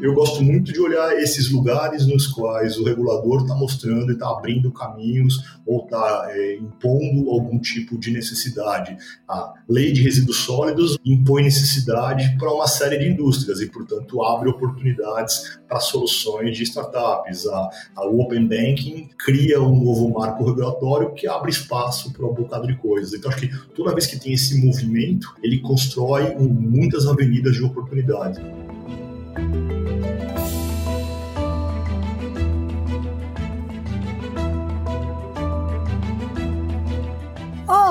eu gosto muito de olhar esses lugares nos quais o regulador está mostrando e está abrindo caminhos ou está é, impondo algum tipo de necessidade. A lei de resíduos sólidos impõe necessidade para uma série de indústrias e, portanto, abre oportunidades para soluções de startups. A, a Open Banking cria um novo marco regulatório que abre espaço para um bocado de coisas. Então, acho que toda vez que tem esse movimento, ele constrói um, muitas avenidas de oportunidade.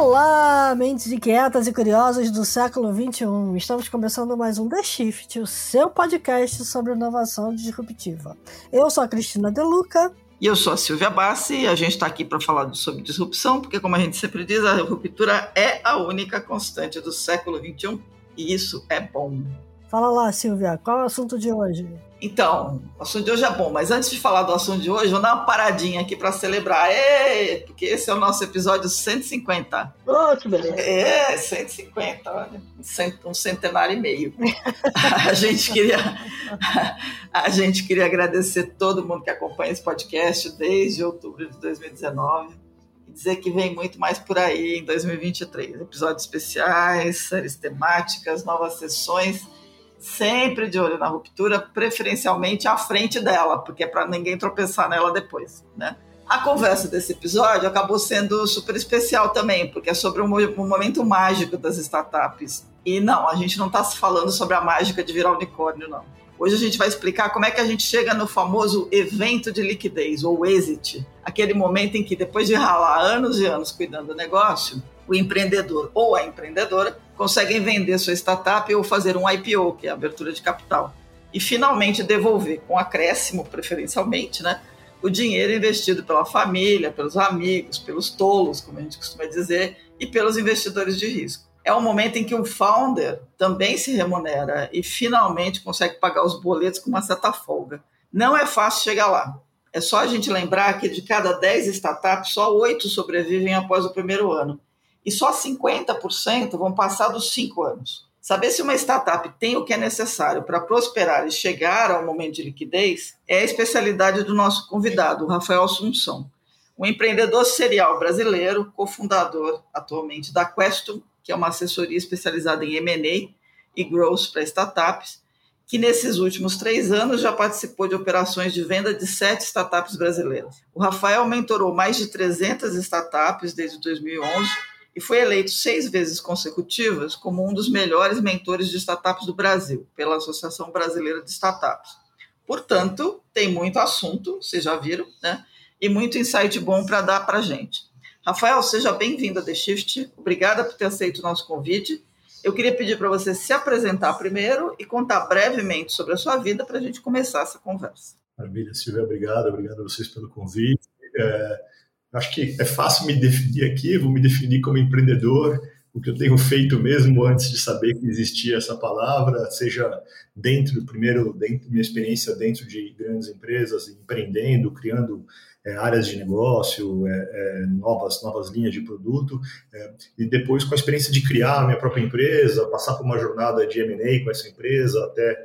Olá, mentes inquietas e curiosas do século XXI. Estamos começando mais um The Shift, o seu podcast sobre inovação disruptiva. Eu sou a Cristina Deluca. E eu sou a Silvia Bassi e a gente está aqui para falar sobre disrupção, porque, como a gente sempre diz, a ruptura é a única constante do século XXI e isso é bom. Fala lá, Silvia, qual é o assunto de hoje? Então, o assunto de hoje é bom, mas antes de falar do assunto de hoje, vou dar uma paradinha aqui para celebrar. Porque esse é o nosso episódio 150. Oh, que beleza. É, 150, olha, um centenário e meio. a gente queria a gente queria agradecer todo mundo que acompanha esse podcast desde outubro de 2019 e dizer que vem muito mais por aí em 2023. Episódios especiais, séries temáticas, novas sessões sempre de olho na ruptura, preferencialmente à frente dela, porque é para ninguém tropeçar nela depois, né? A conversa desse episódio acabou sendo super especial também, porque é sobre um, momento mágico das startups. E não, a gente não está falando sobre a mágica de virar unicórnio, não. Hoje a gente vai explicar como é que a gente chega no famoso evento de liquidez, ou exit, aquele momento em que, depois de ralar anos e anos cuidando do negócio, o empreendedor ou a empreendedora conseguem vender sua startup ou fazer um IPO, que é a abertura de capital, e finalmente devolver com acréscimo, preferencialmente, né, o dinheiro investido pela família, pelos amigos, pelos tolos, como a gente costuma dizer, e pelos investidores de risco. É um momento em que o founder também se remunera e finalmente consegue pagar os boletos com uma certa folga. Não é fácil chegar lá. É só a gente lembrar que de cada 10 startups, só 8 sobrevivem após o primeiro ano e só 50% vão passar dos cinco anos. Saber se uma startup tem o que é necessário para prosperar e chegar ao momento de liquidez é a especialidade do nosso convidado, o Rafael Assunção, um empreendedor serial brasileiro, cofundador atualmente da Questum, que é uma assessoria especializada em M&A e growth para startups, que nesses últimos três anos já participou de operações de venda de sete startups brasileiras. O Rafael mentorou mais de 300 startups desde 2011 e foi eleito seis vezes consecutivas como um dos melhores mentores de startups do Brasil, pela Associação Brasileira de Startups. Portanto, tem muito assunto, vocês já viram, né? E muito insight bom para dar para a gente. Rafael, seja bem-vindo a The Shift. Obrigada por ter aceito o nosso convite. Eu queria pedir para você se apresentar primeiro e contar brevemente sobre a sua vida para a gente começar essa conversa. Maravilha, Silvia, obrigado. Obrigado a vocês pelo convite. É Acho que é fácil me definir aqui, vou me definir como empreendedor, o que eu tenho feito mesmo antes de saber que existia essa palavra, seja dentro, primeiro, dentro minha experiência dentro de grandes empresas, empreendendo, criando é, áreas de negócio, é, é, novas, novas linhas de produto, é, e depois com a experiência de criar a minha própria empresa, passar por uma jornada de M&A com essa empresa, até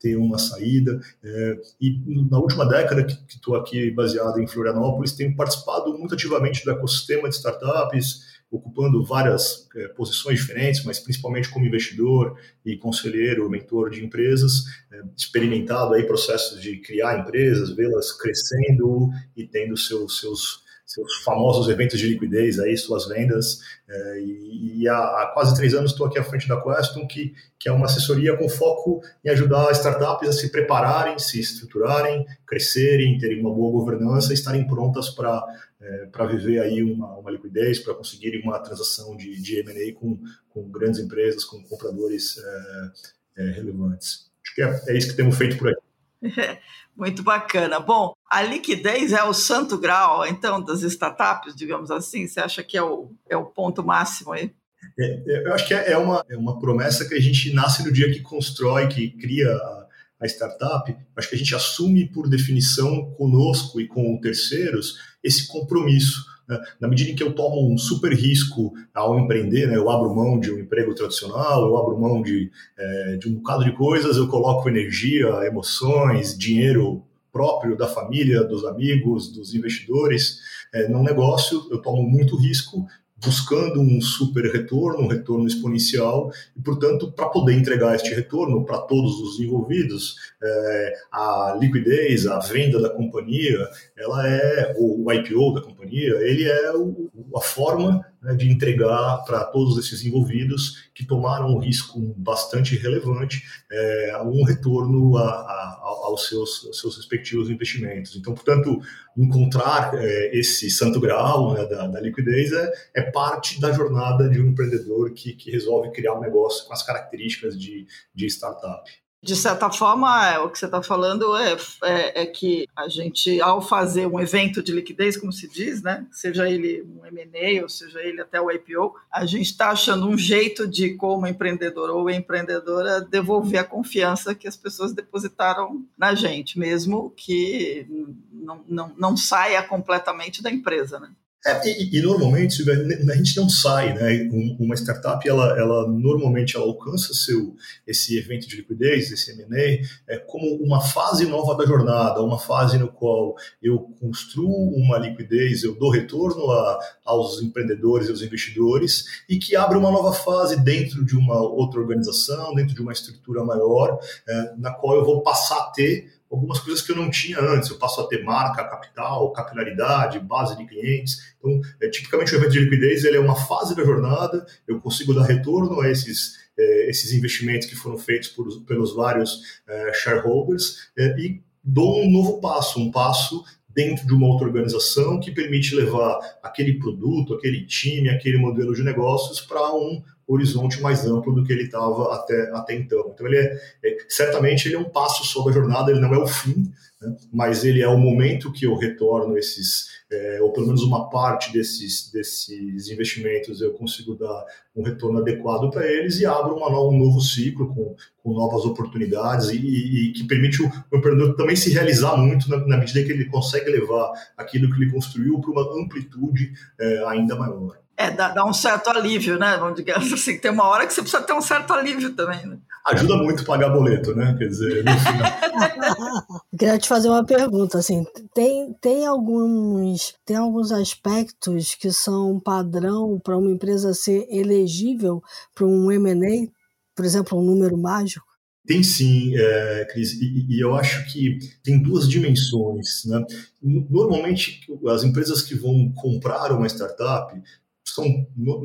ter uma saída. É, e na última década que estou aqui baseado em Florianópolis, tenho participado muito ativamente do ecossistema de startups, ocupando várias é, posições diferentes, mas principalmente como investidor e conselheiro, mentor de empresas, é, experimentado aí processos de criar empresas, vê-las crescendo e tendo seus, seus seus famosos eventos de liquidez, aí, suas vendas. É, e, e há, quase três anos estou aqui à frente da Queston, que, que é uma assessoria com foco em ajudar startups a se prepararem, se estruturarem, crescerem, terem uma boa governança estarem prontas para é, para viver aí uma, uma liquidez, para conseguirem uma transação de, de M&A com, com grandes empresas, com compradores é, é, relevantes. Acho que é, é isso que temos feito por aí. Muito bacana. Bom, a liquidez é o santo grau, então, das startups, digamos assim? Você acha que é o, é o ponto máximo aí? É, é eu acho que é, é uma, é uma promessa que a gente nasce no dia que constrói, que cria a, a startup. Acho que a gente assume, por definição, conosco e com terceiros, esse compromisso? Na medida em que eu tomo um super risco ao empreender, né? eu abro mão de um emprego tradicional, eu abro mão de, é, de um bocado de coisas, eu coloco energia, emoções, dinheiro próprio da família, dos amigos, dos investidores. É, num negócio, eu tomo muito risco buscando um super retorno, um retorno exponencial, e, portanto, para poder entregar este retorno para todos os envolvidos, é, a liquidez, a venda da companhia, ela é, o IPO da companhia, ele é o, a forma né, de entregar para todos esses envolvidos que tomaram um risco bastante relevante é, um retorno a, a, aos, seus, aos, seus, respectivos investimentos. Então, portanto, encontrar é, esse santo graal né, da, da, liquidez é, é, parte da jornada de um empreendedor que, que resolve criar um negócio com as características de, de startup de certa forma, é, o que você está falando é, é, é, que a gente, ao fazer um evento de liquidez, como se diz, né, seja ele um M&A ou seja ele até o IPO, a gente está achando um jeito de, como empreendedor ou empreendedora, devolver a confiança que as pessoas depositaram na gente, mesmo que não, não, não saia completamente da empresa. Né? É, e, e, normalmente a gente não sai, né? Uma startup ela, ela normalmente ela alcança seu esse evento de liquidez, esse M&A, é como uma fase nova da jornada, uma fase no qual eu construo uma liquidez, eu dou retorno a, aos empreendedores aos investidores e que abre uma nova fase dentro de uma outra organização, dentro de uma estrutura maior, é, na qual eu vou passar a ter algumas coisas que eu não tinha antes. Eu passo a ter marca, capital, capilaridade, base de clientes. Então, é, tipicamente o evento de liquidez ele é uma fase da jornada, eu consigo dar retorno a esses, é, esses investimentos que foram feitos por, pelos vários é, shareholders é, e dou um novo passo, um passo dentro de uma outra organização que permite levar aquele produto, aquele time, aquele modelo de negócios para um horizonte mais amplo do que ele estava até, até então. Então, ele é, é, certamente ele é um passo sobre a jornada, ele não é o fim, né? mas ele é o momento que eu retorno esses, é, ou pelo menos uma parte desses, desses investimentos, eu consigo dar um retorno adequado para eles e abro uma, um novo ciclo com, com novas oportunidades e, e, e que permite o, o, empreendedor também se realizar muito na, na, medida que ele consegue levar aquilo que ele construiu para uma amplitude é, ainda maior. É, dá, dá, um certo alívio, né? Vamos dizer assim, tem uma hora que você precisa ter um certo alívio também, né? Ajuda muito a pagar boleto, né? Quer dizer, no final. queria te fazer uma pergunta, assim, tem, tem alguns tem alguns aspectos que são padrão para uma empresa ser elegível para um M&A, por exemplo, um número mágico? Tem sim, é, Cris, e, e, eu acho que tem duas dimensões. Né? Normalmente, as empresas que vão comprar uma startup são,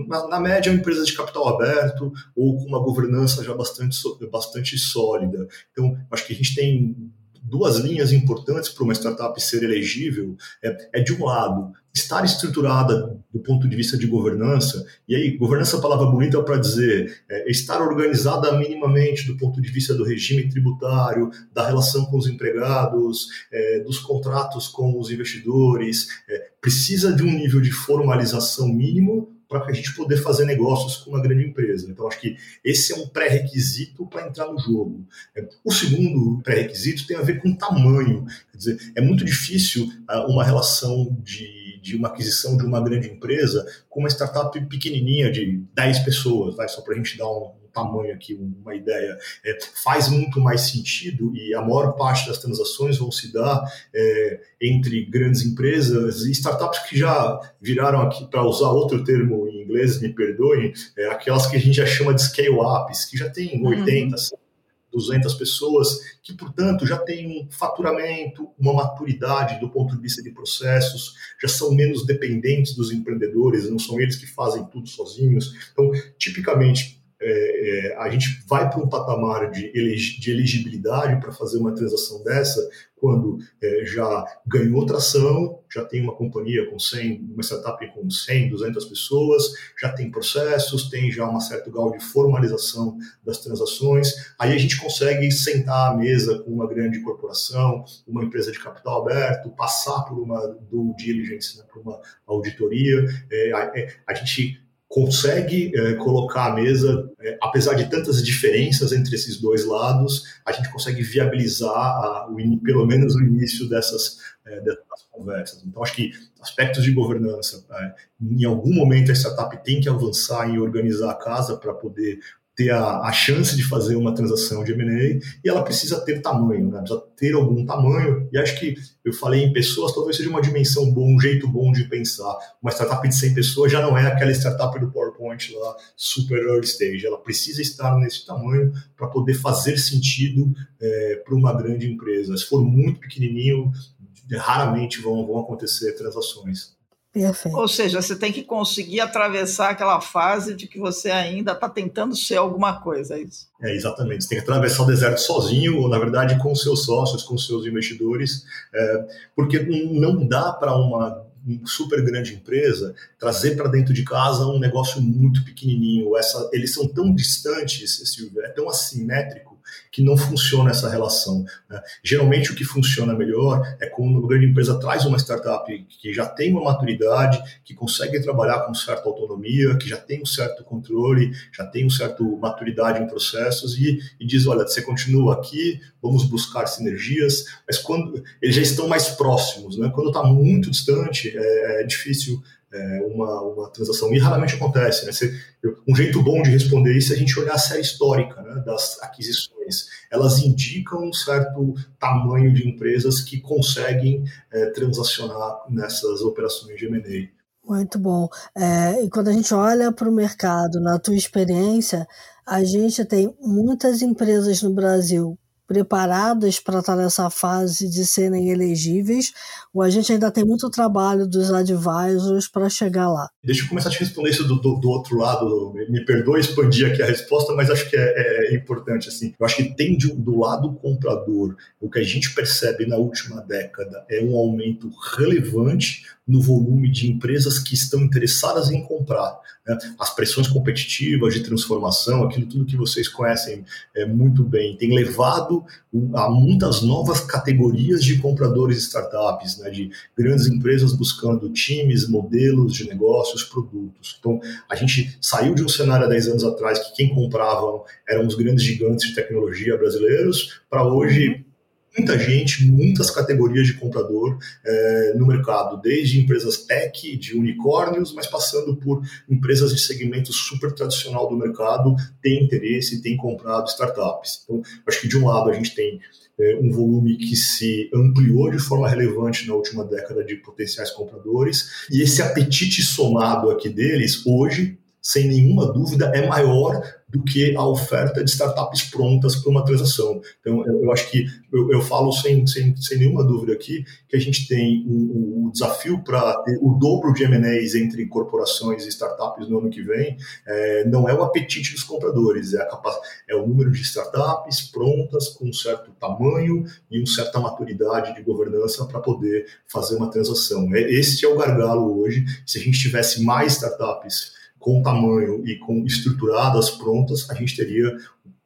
na, na, média, empresas de capital aberto ou com uma governança já bastante, bastante sólida. Então, acho que a gente tem duas linhas importantes para uma startup ser elegível. É, é, de um lado, estar estruturada do ponto de vista de governança, e aí, governança é palavra bonita para dizer é, estar organizada minimamente do ponto de vista do regime tributário, da relação com os empregados, é, dos contratos com os investidores, é, precisa de um nível de formalização mínimo para a gente poder fazer negócios com uma grande empresa. Então, acho que esse é um pré-requisito para entrar no jogo. É, o segundo pré-requisito tem a ver com tamanho. Quer dizer, é muito difícil ah, uma relação de de uma aquisição de uma grande empresa com uma startup pequenininha de 10 pessoas, vai, só para a gente dar um, tamanho aqui, uma ideia, é, faz muito mais sentido e a maior parte das transações vão se dar é, entre grandes empresas e startups que já viraram aqui, para usar outro termo em inglês, me perdoem, é, aquelas que a gente já chama de scale-ups, que já tem 80, uhum. 200 pessoas, que, portanto, já têm um faturamento, uma maturidade do ponto de vista de processos, já são menos dependentes dos empreendedores, não são eles que fazem tudo sozinhos. Então, tipicamente, é, é, a gente vai para um patamar de, de elegibilidade para fazer uma transação dessa quando é, já ganhou tração, já tem uma companhia com 100, uma startup com 100, 200 pessoas, já tem processos, tem já uma certo grau de formalização das transações, aí a gente consegue sentar à mesa com uma grande corporação, uma empresa de capital aberto, passar por uma due diligence, né, por uma auditoria, é, é, a gente consegue é, colocar a mesa, é, apesar de tantas diferenças entre esses dois lados, a gente consegue viabilizar a, o, pelo menos o início dessas, é, dessas conversas. Então, acho que aspectos de governança, é, em algum momento a startup tem que avançar em organizar a casa para poder ter a, a, chance de fazer uma transação de M&A e ela precisa ter tamanho, né? precisa ter algum tamanho. E acho que eu falei em pessoas, talvez seja uma dimensão bom, um jeito bom de pensar. Uma startup de 100 pessoas já não é aquela startup do PowerPoint lá, super early stage. Ela precisa estar nesse tamanho para poder fazer sentido é, para uma grande empresa. Se for muito pequenininho, raramente vão, vão acontecer transações. Perfeito. Ou seja, você tem que conseguir atravessar aquela fase de que você ainda está tentando ser alguma coisa, é isso? É, exatamente. Você tem que atravessar o deserto sozinho, ou na verdade com seus sócios, com seus investidores, é, porque não dá para uma super grande empresa trazer para dentro de casa um negócio muito pequenininho. Essa, eles são tão distantes, Silvio, é tão assimétrico que não funciona essa relação. Né? Geralmente o que funciona melhor é quando uma grande empresa traz uma startup que já tem uma maturidade, que consegue trabalhar com certa autonomia, que já tem um certo controle, já tem um certo maturidade em processos e, e diz, olha, você continua aqui, vamos buscar sinergias, mas quando eles já estão mais próximos, né? quando está muito distante, é, é difícil é, uma, uma transação. E raramente acontece. Né? Um jeito bom de responder isso é a gente olhar a série histórica né, das aquisições. Elas indicam um certo tamanho de empresas que conseguem é, transacionar nessas operações de M&A. Muito bom. É, e quando a gente olha para o mercado, na tua experiência, a gente tem muitas empresas no Brasil preparadas para estar nessa fase de serem elegíveis, ou a gente ainda tem muito trabalho dos advisors para chegar lá? Deixa eu começar a te responder isso do, do, do outro lado. Me perdoe expandir aqui a resposta, mas acho que é, é importante. Assim. Eu acho que tem de, do lado comprador, o que a gente percebe na última década é um aumento relevante no volume de empresas que estão interessadas em comprar. Né? As pressões competitivas de transformação, aquilo tudo que vocês conhecem é, muito bem, tem levado a muitas novas categorias de compradores de startups, né? de grandes empresas buscando times, modelos de negócios, produtos. Então, a gente saiu de um cenário há 10 anos atrás que quem compravam eram os grandes gigantes de tecnologia brasileiros, para hoje uhum muita gente, muitas categorias de comprador é, no mercado, desde empresas tech, de unicórnios, mas passando por empresas de segmento super tradicional do mercado, tem interesse, tem comprado startups. Então, acho que de um lado a gente tem é, um volume que se ampliou de forma relevante na última década de potenciais compradores, e esse apetite somado aqui deles, hoje, sem nenhuma dúvida, é maior do que a oferta de startups prontas para uma transação. Então, eu, acho que eu, eu falo sem, sem, sem, nenhuma dúvida aqui que a gente tem um, um desafio para ter o dobro de M&As entre corporações e startups no ano que vem. É, não é o apetite dos compradores, é, a é o número de startups prontas com um certo tamanho e uma certa maturidade de governança para poder fazer uma transação. É, esse é o gargalo hoje. Se a gente tivesse mais startups com tamanho e com estruturadas prontas, a gente teria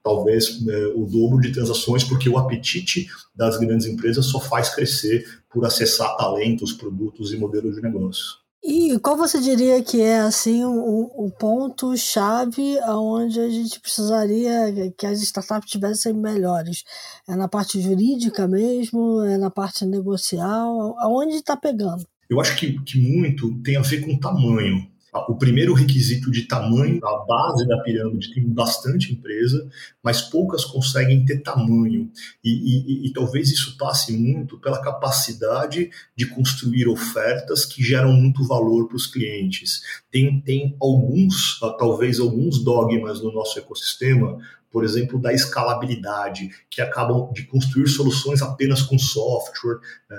talvez né, o dobro de transações, porque o apetite das grandes empresas só faz crescer por acessar talentos, produtos e modelos de negócio. E qual você diria que é assim o, o ponto chave aonde a gente precisaria que as startups tivessem melhores? É na parte jurídica mesmo? É na parte negocial? Aonde está pegando? Eu acho que, que muito tem a ver com tamanho. O primeiro requisito de tamanho, a base da pirâmide tem bastante empresa, mas poucas conseguem ter tamanho. E, e, e, talvez isso passe muito pela capacidade de construir ofertas que geram muito valor para os clientes. Tem, tem alguns, talvez alguns dogmas no nosso ecossistema, por exemplo, da escalabilidade, que acabam de construir soluções apenas com software, é,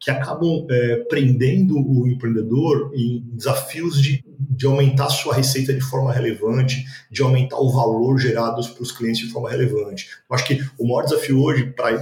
que acabam é, prendendo o empreendedor em desafios de, de aumentar sua receita de forma relevante, de aumentar o valor gerado para os clientes de forma relevante. Eu acho que o maior desafio hoje para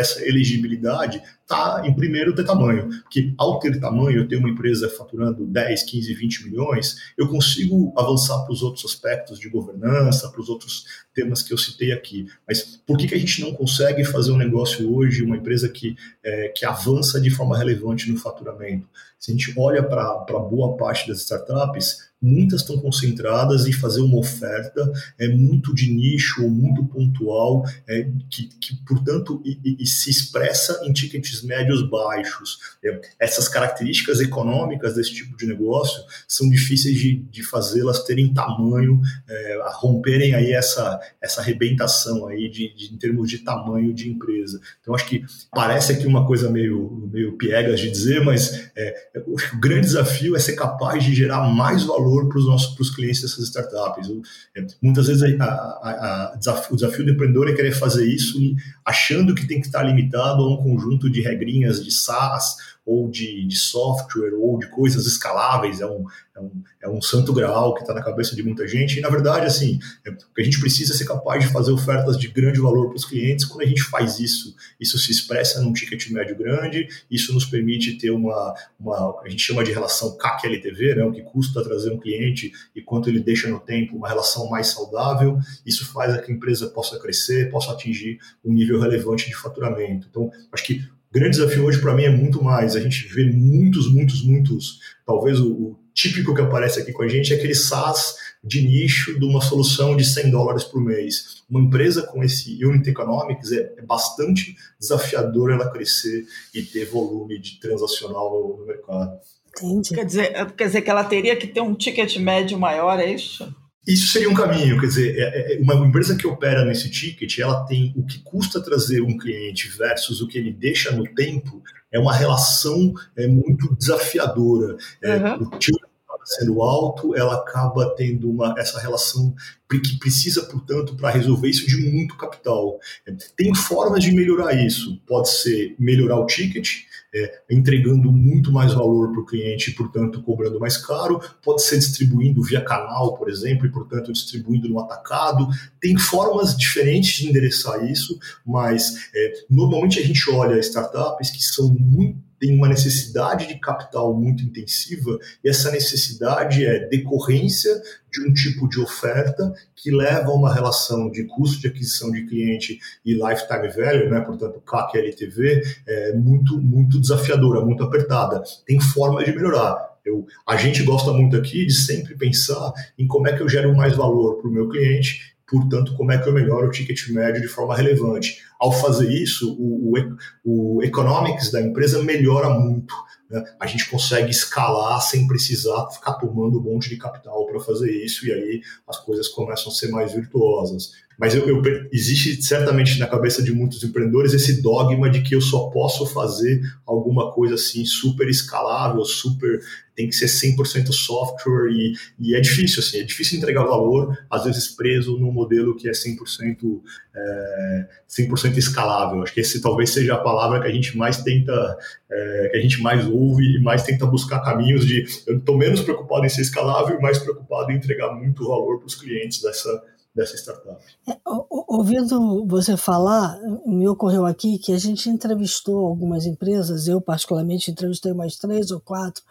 essa elegibilidade está, em primeiro, ter tamanho. Porque ao ter tamanho, eu tenho uma empresa faturando 10, 15, 20 milhões, eu consigo avançar para os outros aspectos de governança, para os outros temas que eu citei aqui. Mas por que, que a gente não consegue fazer um negócio hoje, uma empresa que, é, que avança de forma relevante no faturamento? Se a gente olha para boa parte das startups, muitas estão concentradas em fazer uma oferta é muito de nicho ou muito pontual, é, que, que portanto e, e, e se expressa em tickets médios baixos. É, essas características econômicas desse tipo de negócio são difíceis de, de fazê-las terem tamanho, é, romperem aí essa, essa arrebentação aí de, de, em termos de tamanho de empresa. Então acho que parece aqui uma coisa meio, meio piegas de dizer, mas é, o grande desafio é ser capaz de gerar mais valor para os nossos pros clientes dessas startups. É, muitas vezes a, a, a o desafio do empreendedor é querer fazer isso achando que tem que estar limitado a um conjunto de regrinhas de SaaS ou de, de software ou de coisas escaláveis, é um, é um, é um santo graal que está na cabeça de muita gente. E, na verdade, assim, é, a gente precisa ser capaz de fazer ofertas de grande valor para os clientes. Quando a gente faz isso, isso se expressa num ticket médio grande, isso nos permite ter uma, uma a gente chama de relação CAC-LTV, né, o que custa trazer um cliente e quanto ele deixa no tempo, uma relação mais saudável. Isso faz com que a empresa possa crescer, possa atingir um nível relevante de faturamento. Então, acho que o grande desafio hoje para mim é muito mais. A gente vê muitos, muitos, muitos. Talvez o, o, típico que aparece aqui com a gente é aquele SaaS de nicho de uma solução de 100 dólares por mês. Uma empresa com esse unit economics é, é bastante desafiador ela crescer e ter volume de transacional no, no mercado. Entendi. Quer dizer, quer dizer que ela teria que ter um ticket médio maior, é isso? Isso seria um caminho, quer dizer, é, é, uma empresa que opera nesse ticket, ela tem o que custa trazer um cliente versus o que ele deixa no tempo, é uma relação é, muito desafiadora. É, uhum. O ticket sendo alto, ela acaba tendo uma, essa relação que precisa, portanto, para resolver isso de muito capital. É, tem formas de melhorar isso. Pode ser melhorar o ticket, é, entregando muito mais valor para o cliente e, portanto, cobrando mais caro. Pode ser distribuindo via canal, por exemplo, e, portanto, distribuindo no atacado. Tem formas diferentes de endereçar isso, mas é, normalmente a gente olha startups que são muito tem uma necessidade de capital muito intensiva, e essa necessidade é decorrência de um tipo de oferta que leva a uma relação de custo de aquisição de cliente e lifetime value, né, portanto, CAC LTV, é muito, muito desafiadora, muito apertada. Tem forma de melhorar. Eu, a gente gosta muito aqui de sempre pensar em como é que eu gero mais valor para o meu cliente portanto, como é que eu melhoro o ticket médio de forma relevante. Ao fazer isso, o, o, o economics da empresa melhora muito. Né? A gente consegue escalar sem precisar ficar tomando um monte de capital para fazer isso, e aí as coisas começam a ser mais virtuosas. Mas eu, eu, existe certamente na cabeça de muitos empreendedores esse dogma de que eu só posso fazer alguma coisa assim super escalável, super tem que ser 100% software e, e, é difícil assim, é difícil entregar valor, às vezes preso num modelo que é 100%, é, 100% escalável. Acho que esse talvez seja a palavra que a gente mais tenta, é, que a gente mais ouve e mais tenta buscar caminhos de eu estou menos preocupado em ser escalável e mais preocupado em entregar muito valor para os clientes dessa dessa startup. É, ouvindo você falar, me ocorreu aqui que a gente entrevistou algumas empresas, eu particularmente entrevistei mais três ou quatro,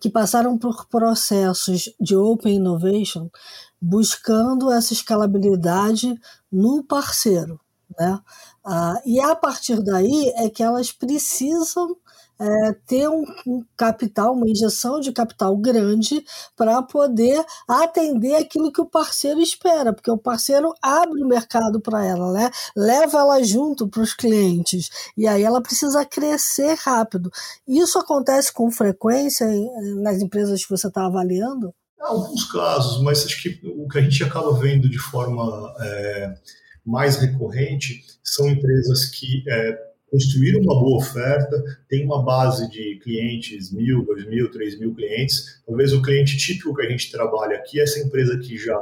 que passaram por processos de Open Innovation buscando essa escalabilidade no parceiro. Né? Ah, e a partir daí é que elas precisam é, ter um, um, capital, uma injeção de capital grande para poder atender aquilo que o parceiro espera, porque o parceiro abre o mercado para ela, né? leva ela junto para os clientes, e aí ela precisa crescer rápido. Isso acontece com frequência nas empresas que você está avaliando? Alguns casos, mas acho que o que a gente acaba vendo de forma é, mais recorrente são empresas que é, construíram uma boa oferta, tem uma base de clientes, mil, dois mil, três mil clientes. Talvez o cliente típico que a gente trabalha aqui é essa empresa que já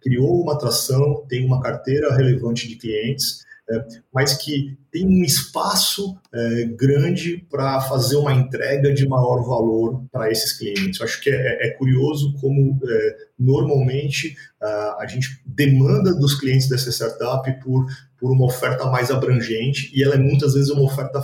criou uma atração, tem uma carteira relevante de clientes, é, mas que tem um espaço é, grande para fazer uma entrega de maior valor para esses clientes. Eu acho que é, é curioso como é, normalmente a, a gente demanda dos clientes dessa startup por, por uma oferta mais abrangente e ela é muitas vezes uma oferta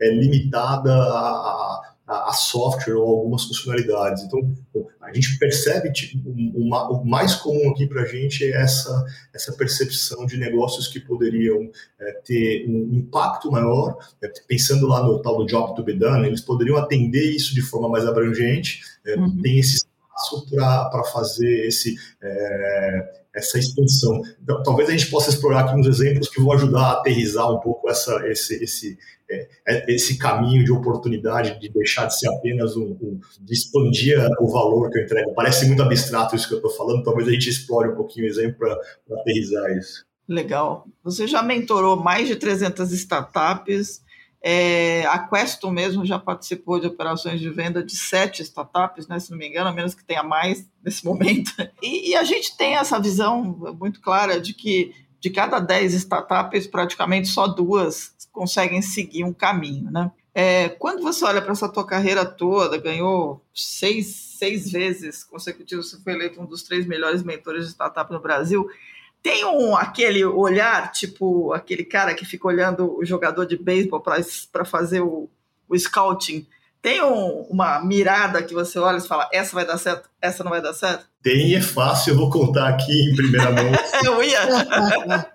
é, limitada a, a, a, software ou algumas funcionalidades. Então, a gente percebe, tipo, uma, o mais comum aqui para a gente é essa, essa percepção de negócios que poderiam é, ter um impacto maior, é, pensando lá no tal do job to be done, eles poderiam atender isso de forma mais abrangente, é, uhum. tem esse espaço para fazer esse, é, essa expansão. Então, talvez a gente possa explorar aqui uns exemplos que vão ajudar a aterrizar um pouco essa, esse, esse, é, é esse caminho de oportunidade de deixar de ser apenas um, um, de expandir o valor que eu entrego. Parece muito abstrato isso que eu estou falando, talvez a gente explore um pouquinho o exemplo para aterrizar isso. Legal. Você já mentorou mais de 300 startups, é, a Queston mesmo já participou de operações de venda de sete startups, né, se não me engano, a menos que tenha mais nesse momento. E, e, a gente tem essa visão muito clara de que de cada dez startups, praticamente só duas conseguem seguir um caminho. Né? É, quando você olha para essa tua carreira toda, ganhou seis, seis vezes consecutivos, você foi eleito um dos três melhores mentores de startup no Brasil tem um aquele olhar, tipo aquele cara que fica olhando o jogador de beisebol para fazer o, o scouting. Tem um, uma mirada que você olha e fala: essa vai dar certo, essa não vai dar certo? Tem, é fácil, eu vou contar aqui em primeira mão. eu ia.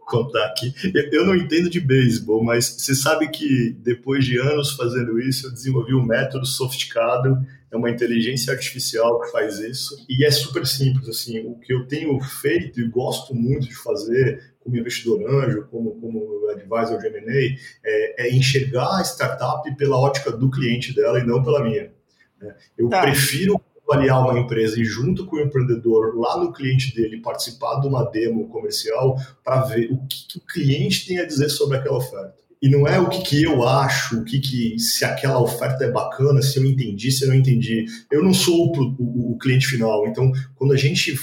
contar aqui. Eu não entendo de beisebol, mas você sabe que depois de anos fazendo isso, eu desenvolvi um método sofisticado é uma inteligência artificial que faz isso e é super simples assim o que eu tenho feito e gosto muito de fazer como investidor anjo como como advisor de M&A é, é, enxergar a startup pela ótica do cliente dela e não pela minha né? eu tá. prefiro avaliar uma empresa e junto com o empreendedor lá no cliente dele participar de uma demo comercial para ver o que, que o cliente tem a dizer sobre aquela oferta e não é o que, que eu acho, o que, que se aquela oferta é bacana, se eu entendi, se eu não entendi. Eu não sou o, o, o cliente final. Então, quando a gente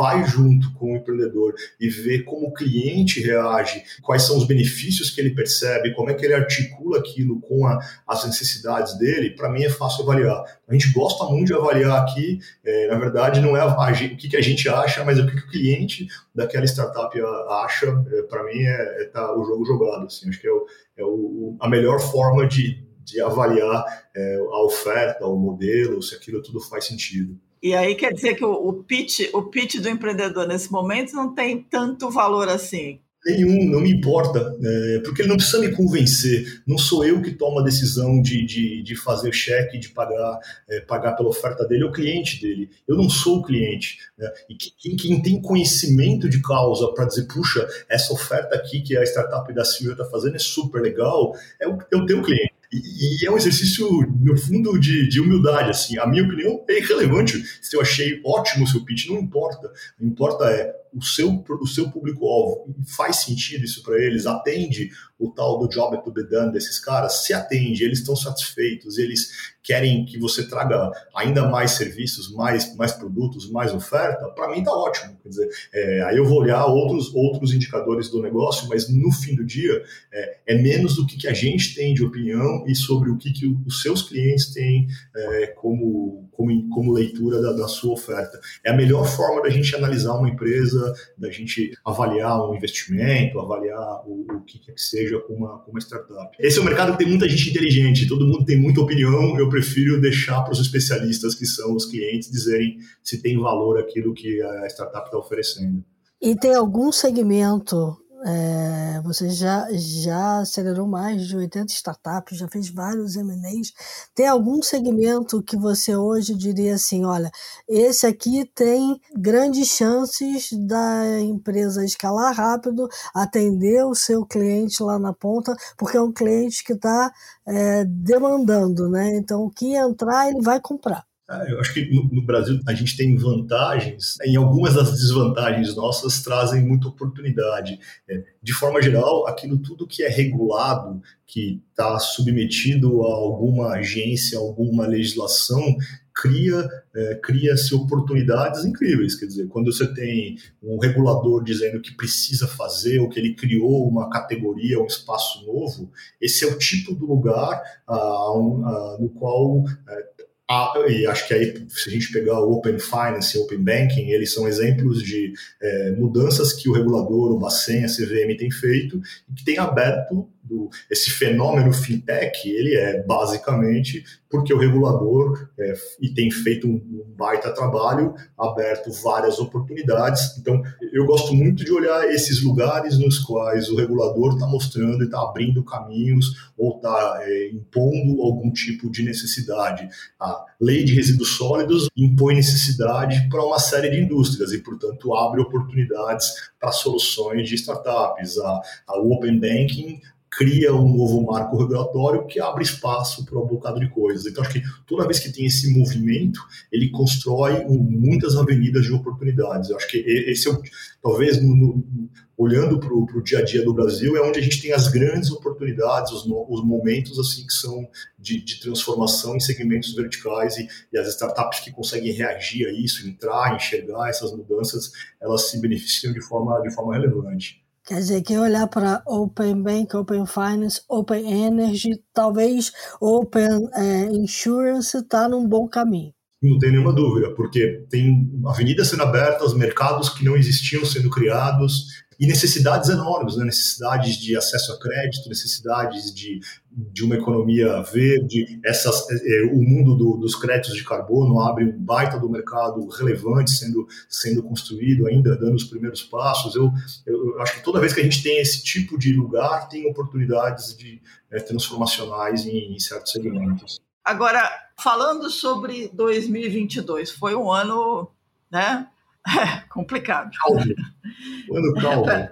vai junto com o empreendedor e vê como o cliente reage, quais são os benefícios que ele percebe, como é que ele articula aquilo com a, as necessidades dele, para mim é fácil avaliar. A gente gosta muito de avaliar aqui, é, na verdade, não é a, a, o que, que, a gente acha, mas o que, que o cliente daquela startup acha, é, para mim é, é tá o jogo jogado. Assim, acho que é, o, é o, a melhor forma de, de avaliar é, a oferta, o modelo, se aquilo tudo faz sentido. E aí quer dizer que o, o, pitch, o pitch do empreendedor nesse momento não tem tanto valor assim. Nenhum, não me importa, é, porque ele não precisa me convencer. Não sou eu que tomo a decisão de, de, de fazer cheque, de pagar, é, pagar pela oferta dele, é o cliente dele. Eu não sou o cliente. Né? E quem, quem, tem conhecimento de causa para dizer, puxa, essa oferta aqui que a startup da Silvia está fazendo é super legal, é o, é o teu cliente. E, e, é um exercício, no fundo, de, de, humildade. Assim. A minha opinião é irrelevante. Se eu achei ótimo o seu pitch, não importa. O que importa é o seu, o seu público-alvo. Faz sentido isso para eles? Atende o tal do job to be done desses caras? Se atende, eles estão satisfeitos, eles querem que você traga ainda mais serviços, mais, mais produtos, mais oferta, para mim está ótimo. Quer dizer, é, aí eu vou olhar outros, outros indicadores do negócio, mas no fim do dia é, é menos do que, que a gente tem de opinião e sobre o que, que os seus clientes têm é, como, como, como leitura da, da sua oferta. É a melhor forma da gente analisar uma empresa, da gente avaliar um investimento, avaliar o, o que quer que seja com uma, com uma startup. Esse é um mercado que tem muita gente inteligente, todo mundo tem muita opinião, eu prefiro deixar para os especialistas, que são os clientes, dizerem se tem valor aquilo que a startup está oferecendo. E tem algum segmento é, você já, já acelerou mais de 80 startups, já fez vários M&As. Tem algum segmento que você hoje diria assim, olha, esse aqui tem grandes chances da empresa escalar rápido, atender o seu cliente lá na ponta, porque é um cliente que está é, demandando, né? Então, o que entrar, ele vai comprar. Ah, eu acho que no, Brasil a gente tem vantagens, em algumas das desvantagens nossas trazem muita oportunidade. É, de forma geral, aquilo tudo que é regulado, que está submetido a alguma agência, alguma legislação, cria é, cria-se oportunidades incríveis. Quer dizer, quando você tem um regulador dizendo que precisa fazer, ou que ele criou uma categoria, um espaço novo, esse é o tipo do lugar ah, ah, no qual é, ah, e acho que aí, se a gente pegar o Open Finance e Open Banking, eles são exemplos de é, mudanças que o regulador, o Bacen, a CVM tem feito e que tem aberto do, esse fenômeno fintech, ele é basicamente porque o regulador é, e tem feito um, um, baita trabalho, aberto várias oportunidades. Então, eu gosto muito de olhar esses lugares nos quais o regulador está mostrando e está abrindo caminhos ou está é, impondo algum tipo de necessidade. A lei de resíduos sólidos impõe necessidade para uma série de indústrias e, portanto, abre oportunidades para soluções de startups. A, a Open Banking cria um novo marco regulatório que abre espaço para um bocado de coisas. Então, acho que toda vez que tem esse movimento, ele constrói muitas avenidas de oportunidades. Eu acho que esse é talvez, no, no, olhando para o dia a dia do Brasil, é onde a gente tem as grandes oportunidades, os, os momentos assim que são de, de, transformação em segmentos verticais e, e, as startups que conseguem reagir a isso, entrar, enxergar essas mudanças, elas se beneficiam de forma, de forma relevante. Quer dizer, quem olhar para Open Bank, Open Finance, Open Energy, talvez Open é, Insurance está num bom caminho. Não tem nenhuma dúvida, porque tem avenidas sendo abertas, mercados que não existiam sendo criados, e necessidades enormes, né? necessidades de acesso a crédito, necessidades de, de uma economia verde. Essas, é, o mundo do, dos créditos de carbono abre um baita do mercado relevante sendo, sendo construído, ainda dando os primeiros passos. Eu, eu acho que toda vez que a gente tem esse tipo de lugar, tem oportunidades de é, transformacionais em, em certos segmentos. Agora, falando sobre 2022, foi um ano né, é, complicado. Calma. Ano.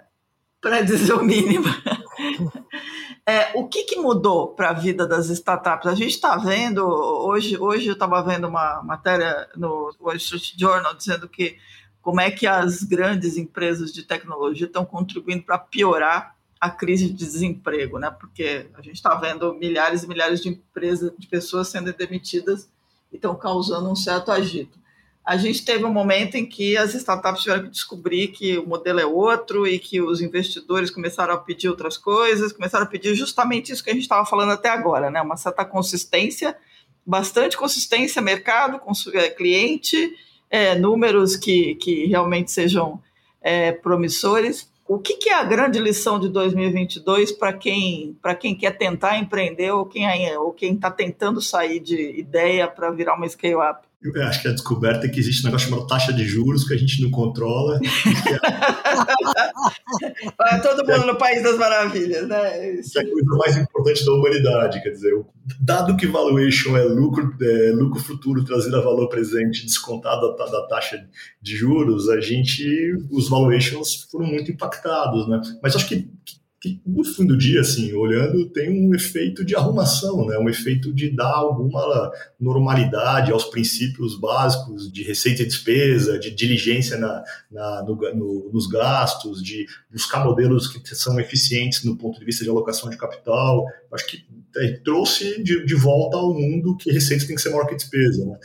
Para dizer o mínimo. É, o que, que mudou para a vida das startups? A gente está vendo, hoje, hoje eu estava vendo uma matéria no Wall Street Journal dizendo que como é que as grandes empresas de tecnologia estão contribuindo para piorar a crise de desemprego, né? Porque a gente está vendo milhares e milhares de empresas, de pessoas sendo demitidas e estão causando um certo agito a gente teve um momento em que as startups tiveram que descobrir que o modelo é outro e que os investidores começaram a pedir outras coisas, começaram a pedir justamente isso que a gente estava falando até agora, né? Uma certa consistência, bastante consistência, mercado, é, cliente, é, números que, que realmente sejam é, promissores. O que, que, é a grande lição de 2022 para quem, quem quer tentar empreender ou quem ou quem está tentando sair de ideia para virar uma scale-up? Eu acho que a descoberta é que existe um negócio chamado taxa de juros que a gente não controla. Vai todo mundo no País das Maravilhas, né? Isso é a coisa mais importante da humanidade. Quer dizer, dado que valuation é lucro, é lucro futuro trazido a valor presente descontado da, da taxa de juros, a gente, os valuations foram muito impactados, né? Mas acho que que no fim do dia, assim, olhando, tem um efeito de arrumação, né? um efeito de dar alguma normalidade aos princípios básicos de receita e despesa, de diligência na, na no, no, nos gastos, de buscar modelos que são eficientes no ponto de vista de alocação de capital. Acho que trouxe de, de, volta ao mundo que receita tem que ser maior que despesa. Né?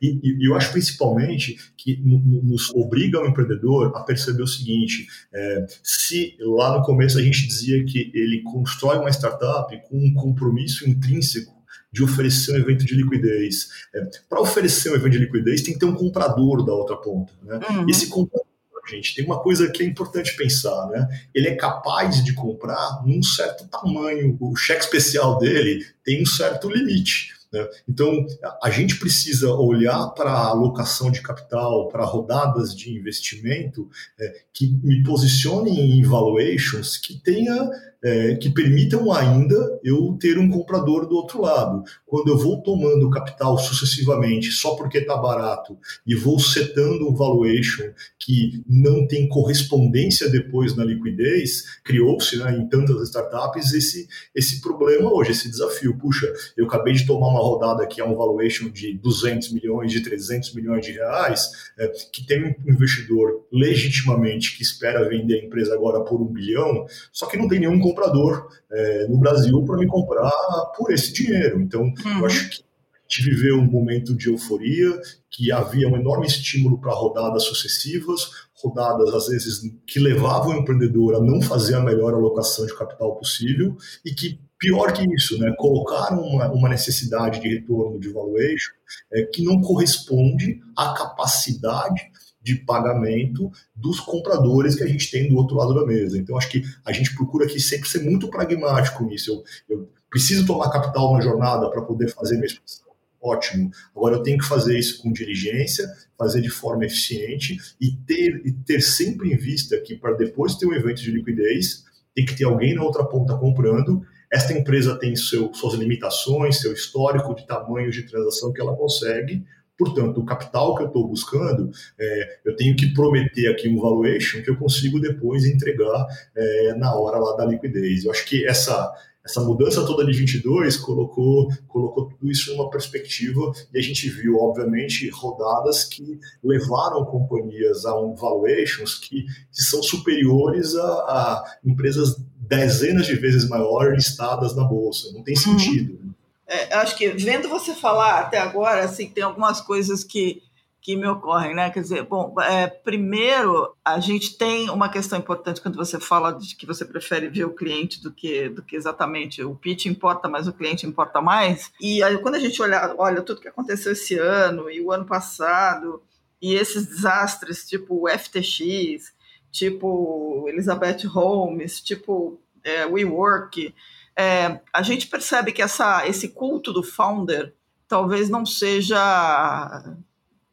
E, e, eu acho principalmente que nos obriga o empreendedor a perceber o seguinte: é, se lá no começo a gente dizia que ele constrói uma startup com um compromisso intrínseco de oferecer um evento de liquidez. É, Para oferecer um evento de liquidez, tem que ter um comprador da outra ponta. Né? Uhum. Esse comprador gente, tem uma coisa que é importante pensar, né? Ele é capaz de comprar num certo tamanho, o cheque especial dele tem um certo limite. Né? Então, a gente precisa olhar para a alocação de capital, para rodadas de investimento é, que me posicionem em valuations que tenha é, que permitam ainda eu ter um comprador do outro lado. Quando eu vou tomando capital sucessivamente só porque está barato e vou setando um valuation que não tem correspondência depois na liquidez, criou-se né, em tantas startups esse, esse problema hoje, esse desafio. Puxa, eu acabei de tomar uma rodada que é um valuation de 200 milhões, de 300 milhões de reais, é, que tem um investidor legitimamente que espera vender a empresa agora por um bilhão, só que não tem nenhum comprador é, no Brasil para me comprar por esse dinheiro. Então, uhum. eu acho que a gente viveu um momento de euforia, que havia um enorme estímulo para rodadas sucessivas, rodadas às vezes que levavam o empreendedor a não fazer a melhor alocação de capital possível e que pior que isso, né, colocaram uma, uma necessidade de retorno de valuation é, que não corresponde à capacidade de pagamento dos compradores que a gente tem do outro lado da mesa. Então, acho que a gente procura aqui sempre ser muito pragmático nisso. Eu, eu preciso tomar capital na jornada para poder fazer minha expansão. Ótimo. Agora eu tenho que fazer isso com diligência, fazer de forma eficiente e ter, e ter sempre em vista que para depois ter um evento de liquidez, tem que ter alguém na outra ponta comprando. Esta empresa tem seu, suas limitações, seu histórico de tamanho de transação que ela consegue, Portanto, o capital que eu estou buscando, é, eu tenho que prometer aqui um valuation que eu consigo depois entregar é, na hora lá da liquidez. Eu acho que essa, essa mudança toda de 22 colocou, colocou tudo isso numa perspectiva e a gente viu, obviamente, rodadas que levaram companhias a um valuations que, que são superiores a, a empresas dezenas de vezes maiores listadas na bolsa. Não tem uhum. sentido. É, acho que vendo você falar até agora, assim, tem algumas coisas que, que me ocorrem, né? Quer dizer, bom, é, primeiro a gente tem uma questão importante quando você fala de que você prefere ver o cliente do que, do que exatamente o pitch importa, mas o cliente importa mais. E aí, quando a gente olha, olha tudo que aconteceu esse ano e o ano passado e esses desastres, tipo o FTX, tipo Elizabeth Holmes, tipo é, WeWork, é, a gente percebe que essa, esse culto do founder talvez não seja,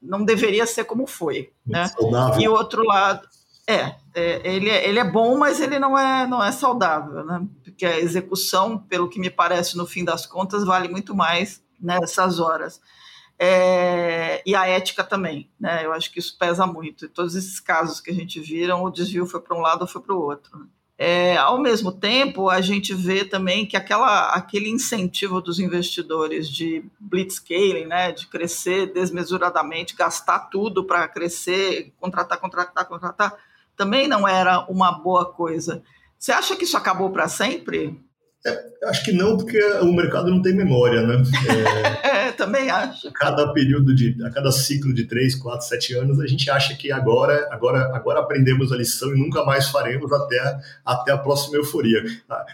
não deveria ser como foi, né? Saudável. E o outro lado, é, é, ele, é, ele é bom, mas ele não é, não é saudável, né? Porque a execução, pelo que me parece, no fim das contas, vale muito mais nessas horas. É, e a ética também, né? Eu acho que isso pesa muito. E todos esses casos que a gente viram, o desvio foi para um lado ou foi para o outro. É, ao mesmo tempo, a gente vê também que aquela, aquele incentivo dos investidores de blitzscaling, né, de crescer desmesuradamente, gastar tudo para crescer, contratar, contratar, contratar, também não era uma boa coisa. Você acha que isso acabou para sempre? É, acho que não, porque o mercado não tem memória, né? É, também acho. A cada período de, a cada ciclo de 3, 4, 7 anos, a gente acha que agora, agora, agora aprendemos a lição e nunca mais faremos até, até a próxima euforia.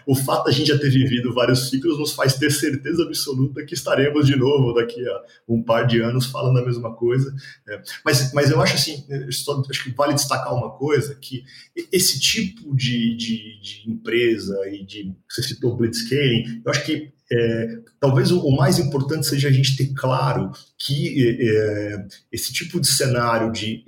O fato de a gente já ter vivido vários ciclos nos faz ter certeza absoluta que estaremos de novo daqui a um par de anos falando a mesma coisa. É. Mas, mas eu acho assim, só, acho que vale destacar uma coisa, que esse tipo de, de, de empresa e de, você citou blitzscaling, eu acho que é, talvez o, o, mais importante seja a gente ter claro que é, é esse tipo de cenário de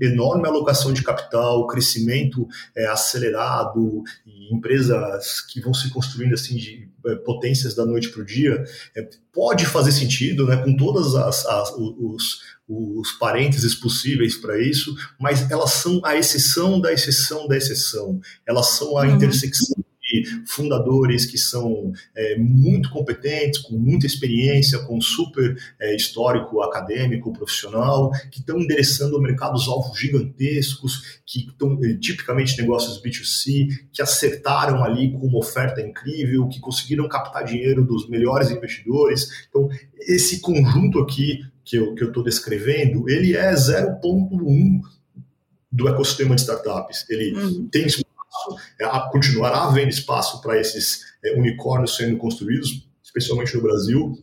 enorme alocação de capital, crescimento é, acelerado e empresas que vão se construindo assim de é, potências da noite para o dia, é, pode fazer sentido, né, com todas as, as os, os parênteses possíveis para isso, mas elas são a exceção da exceção da exceção. Elas são a uhum. intersecção fundadores que são é, muito competentes, com muita experiência, com super é, histórico acadêmico, profissional, que estão endereçando mercados alvos gigantescos, que estão é, tipicamente negócios B2C, que acertaram ali com uma oferta incrível, que conseguiram captar dinheiro dos melhores investidores. Então, esse conjunto aqui que eu estou descrevendo, ele é 0,1 do ecossistema de startups. Ele uhum. tem espaço, é, continuará havendo espaço para esses é, unicórnios sendo construídos, especialmente no Brasil,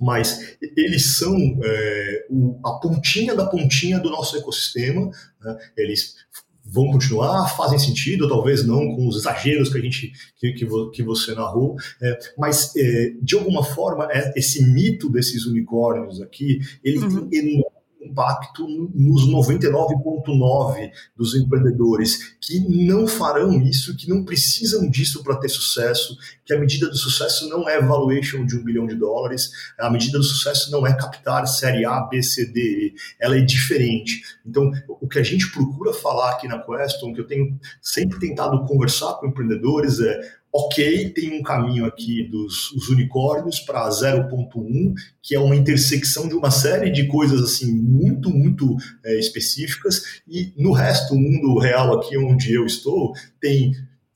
mas eles são é, o, a pontinha da pontinha do nosso ecossistema, né? eles vão continuar, fazem sentido, talvez não com os exageros que a gente que, que, que você narrou, é, mas é, de alguma forma é, esse mito desses unicórnios aqui, ele uhum. tem enorme impacto nos 99,9% dos empreendedores que não farão isso, que não precisam disso para ter sucesso, que a medida do sucesso não é valuation de um bilhão de dólares, a medida do sucesso não é captar série A, B, C, D, ela é diferente. Então, o que a gente procura falar aqui na Queston, que eu tenho sempre tentado conversar com empreendedores, é ok, tem um caminho aqui dos unicórnios para 0.1, que é uma intersecção de uma série de coisas assim muito, muito é, específicas, e no resto, o mundo real aqui onde eu estou, tem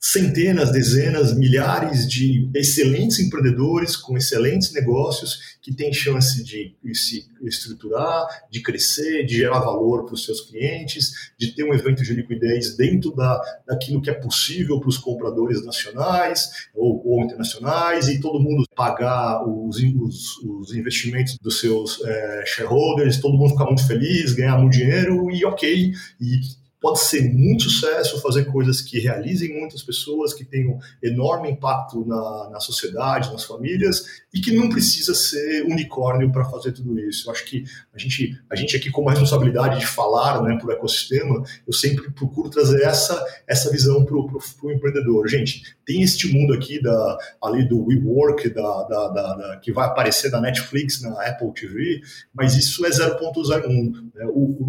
centenas, dezenas, milhares de excelentes empreendedores com excelentes negócios que têm chance de se estruturar, de crescer, de gerar valor para os seus clientes, de ter um evento de liquidez dentro da, daquilo que é possível para os compradores nacionais ou, ou, internacionais e todo mundo pagar os, os, os investimentos dos seus é, shareholders, todo mundo ficar muito feliz, ganhar muito dinheiro e ok. E pode ser muito sucesso, fazer coisas que realizem muitas pessoas, que tenham enorme impacto na, na sociedade, nas famílias, e que não precisa ser unicórnio para fazer tudo isso. Eu acho que a gente, a gente aqui, com a responsabilidade de falar né, para o ecossistema, eu sempre procuro trazer essa, essa visão para o empreendedor. Gente, tem este mundo aqui da, ali do WeWork, da, da, da, da que vai aparecer na Netflix, na Apple TV, mas isso é 0.01. Né? O, o,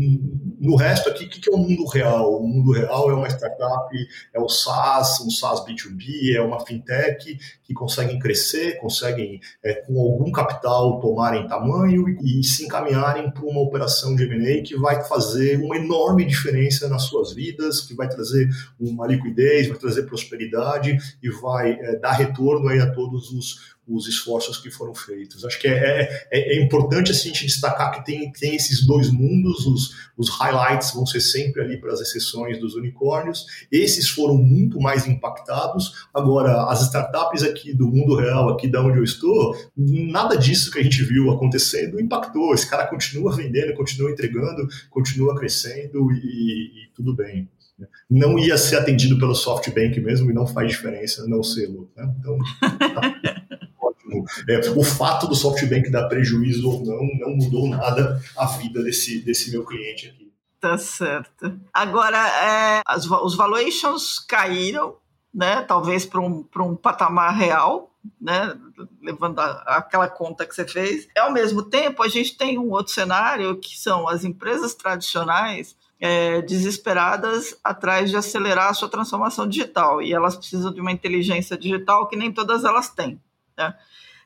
no resto aqui, o que, que é o mundo real? O mundo real é uma startup, é o SaaS, um SaaS B2B, é uma fintech que conseguem crescer, conseguem, é, com algum capital, tomarem tamanho e, e se encaminharem para uma operação de M&A que vai fazer uma enorme diferença nas suas vidas, que vai trazer uma liquidez, vai trazer prosperidade e vai é, dar retorno aí a todos os, os esforços que foram feitos. Acho que é, é, é importante assim, a gente destacar que tem, tem esses dois mundos, os, os highlights vão ser sempre ali para as exceções dos unicórnios, esses foram muito mais impactados. Agora, as startups aqui do mundo real, aqui da onde eu estou, nada disso que a gente viu acontecendo impactou. Esse cara continua vendendo, continua entregando, continua crescendo e, e tudo bem não ia ser atendido pelo SoftBank mesmo e não faz diferença não sê-lo. Né? Então, tá. É, o fato do SoftBank dar prejuízo ou não, não mudou nada a vida desse, desse meu cliente aqui. Tá certo. Agora, é, as, os valuations caíram, né? Talvez para um, um patamar real, né? Levando a, aquela conta que você fez. E, ao mesmo tempo, a gente tem um outro cenário que são as empresas tradicionais é, desesperadas atrás de acelerar a sua transformação digital e elas precisam de uma inteligência digital que nem todas elas têm. Né?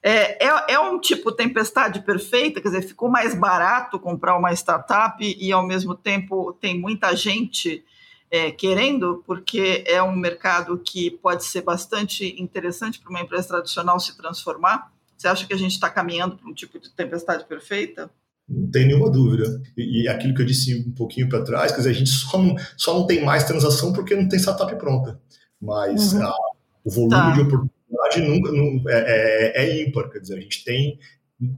É, é, é, um tipo tempestade perfeita, quer dizer, ficou mais barato comprar uma startup e ao mesmo tempo tem muita gente é, querendo, porque é um mercado que pode ser bastante interessante para uma empresa tradicional se transformar. Você acha que a gente está caminhando para um tipo de tempestade perfeita? Não tem nenhuma dúvida. E, e aquilo que eu disse um pouquinho para trás, quer dizer, a gente só não, só não tem mais transação porque não tem startup pronta. Mas uhum. a, o volume tá. de oportunidades verdade nunca, não, é, é, é ímpar, quer dizer, a gente tem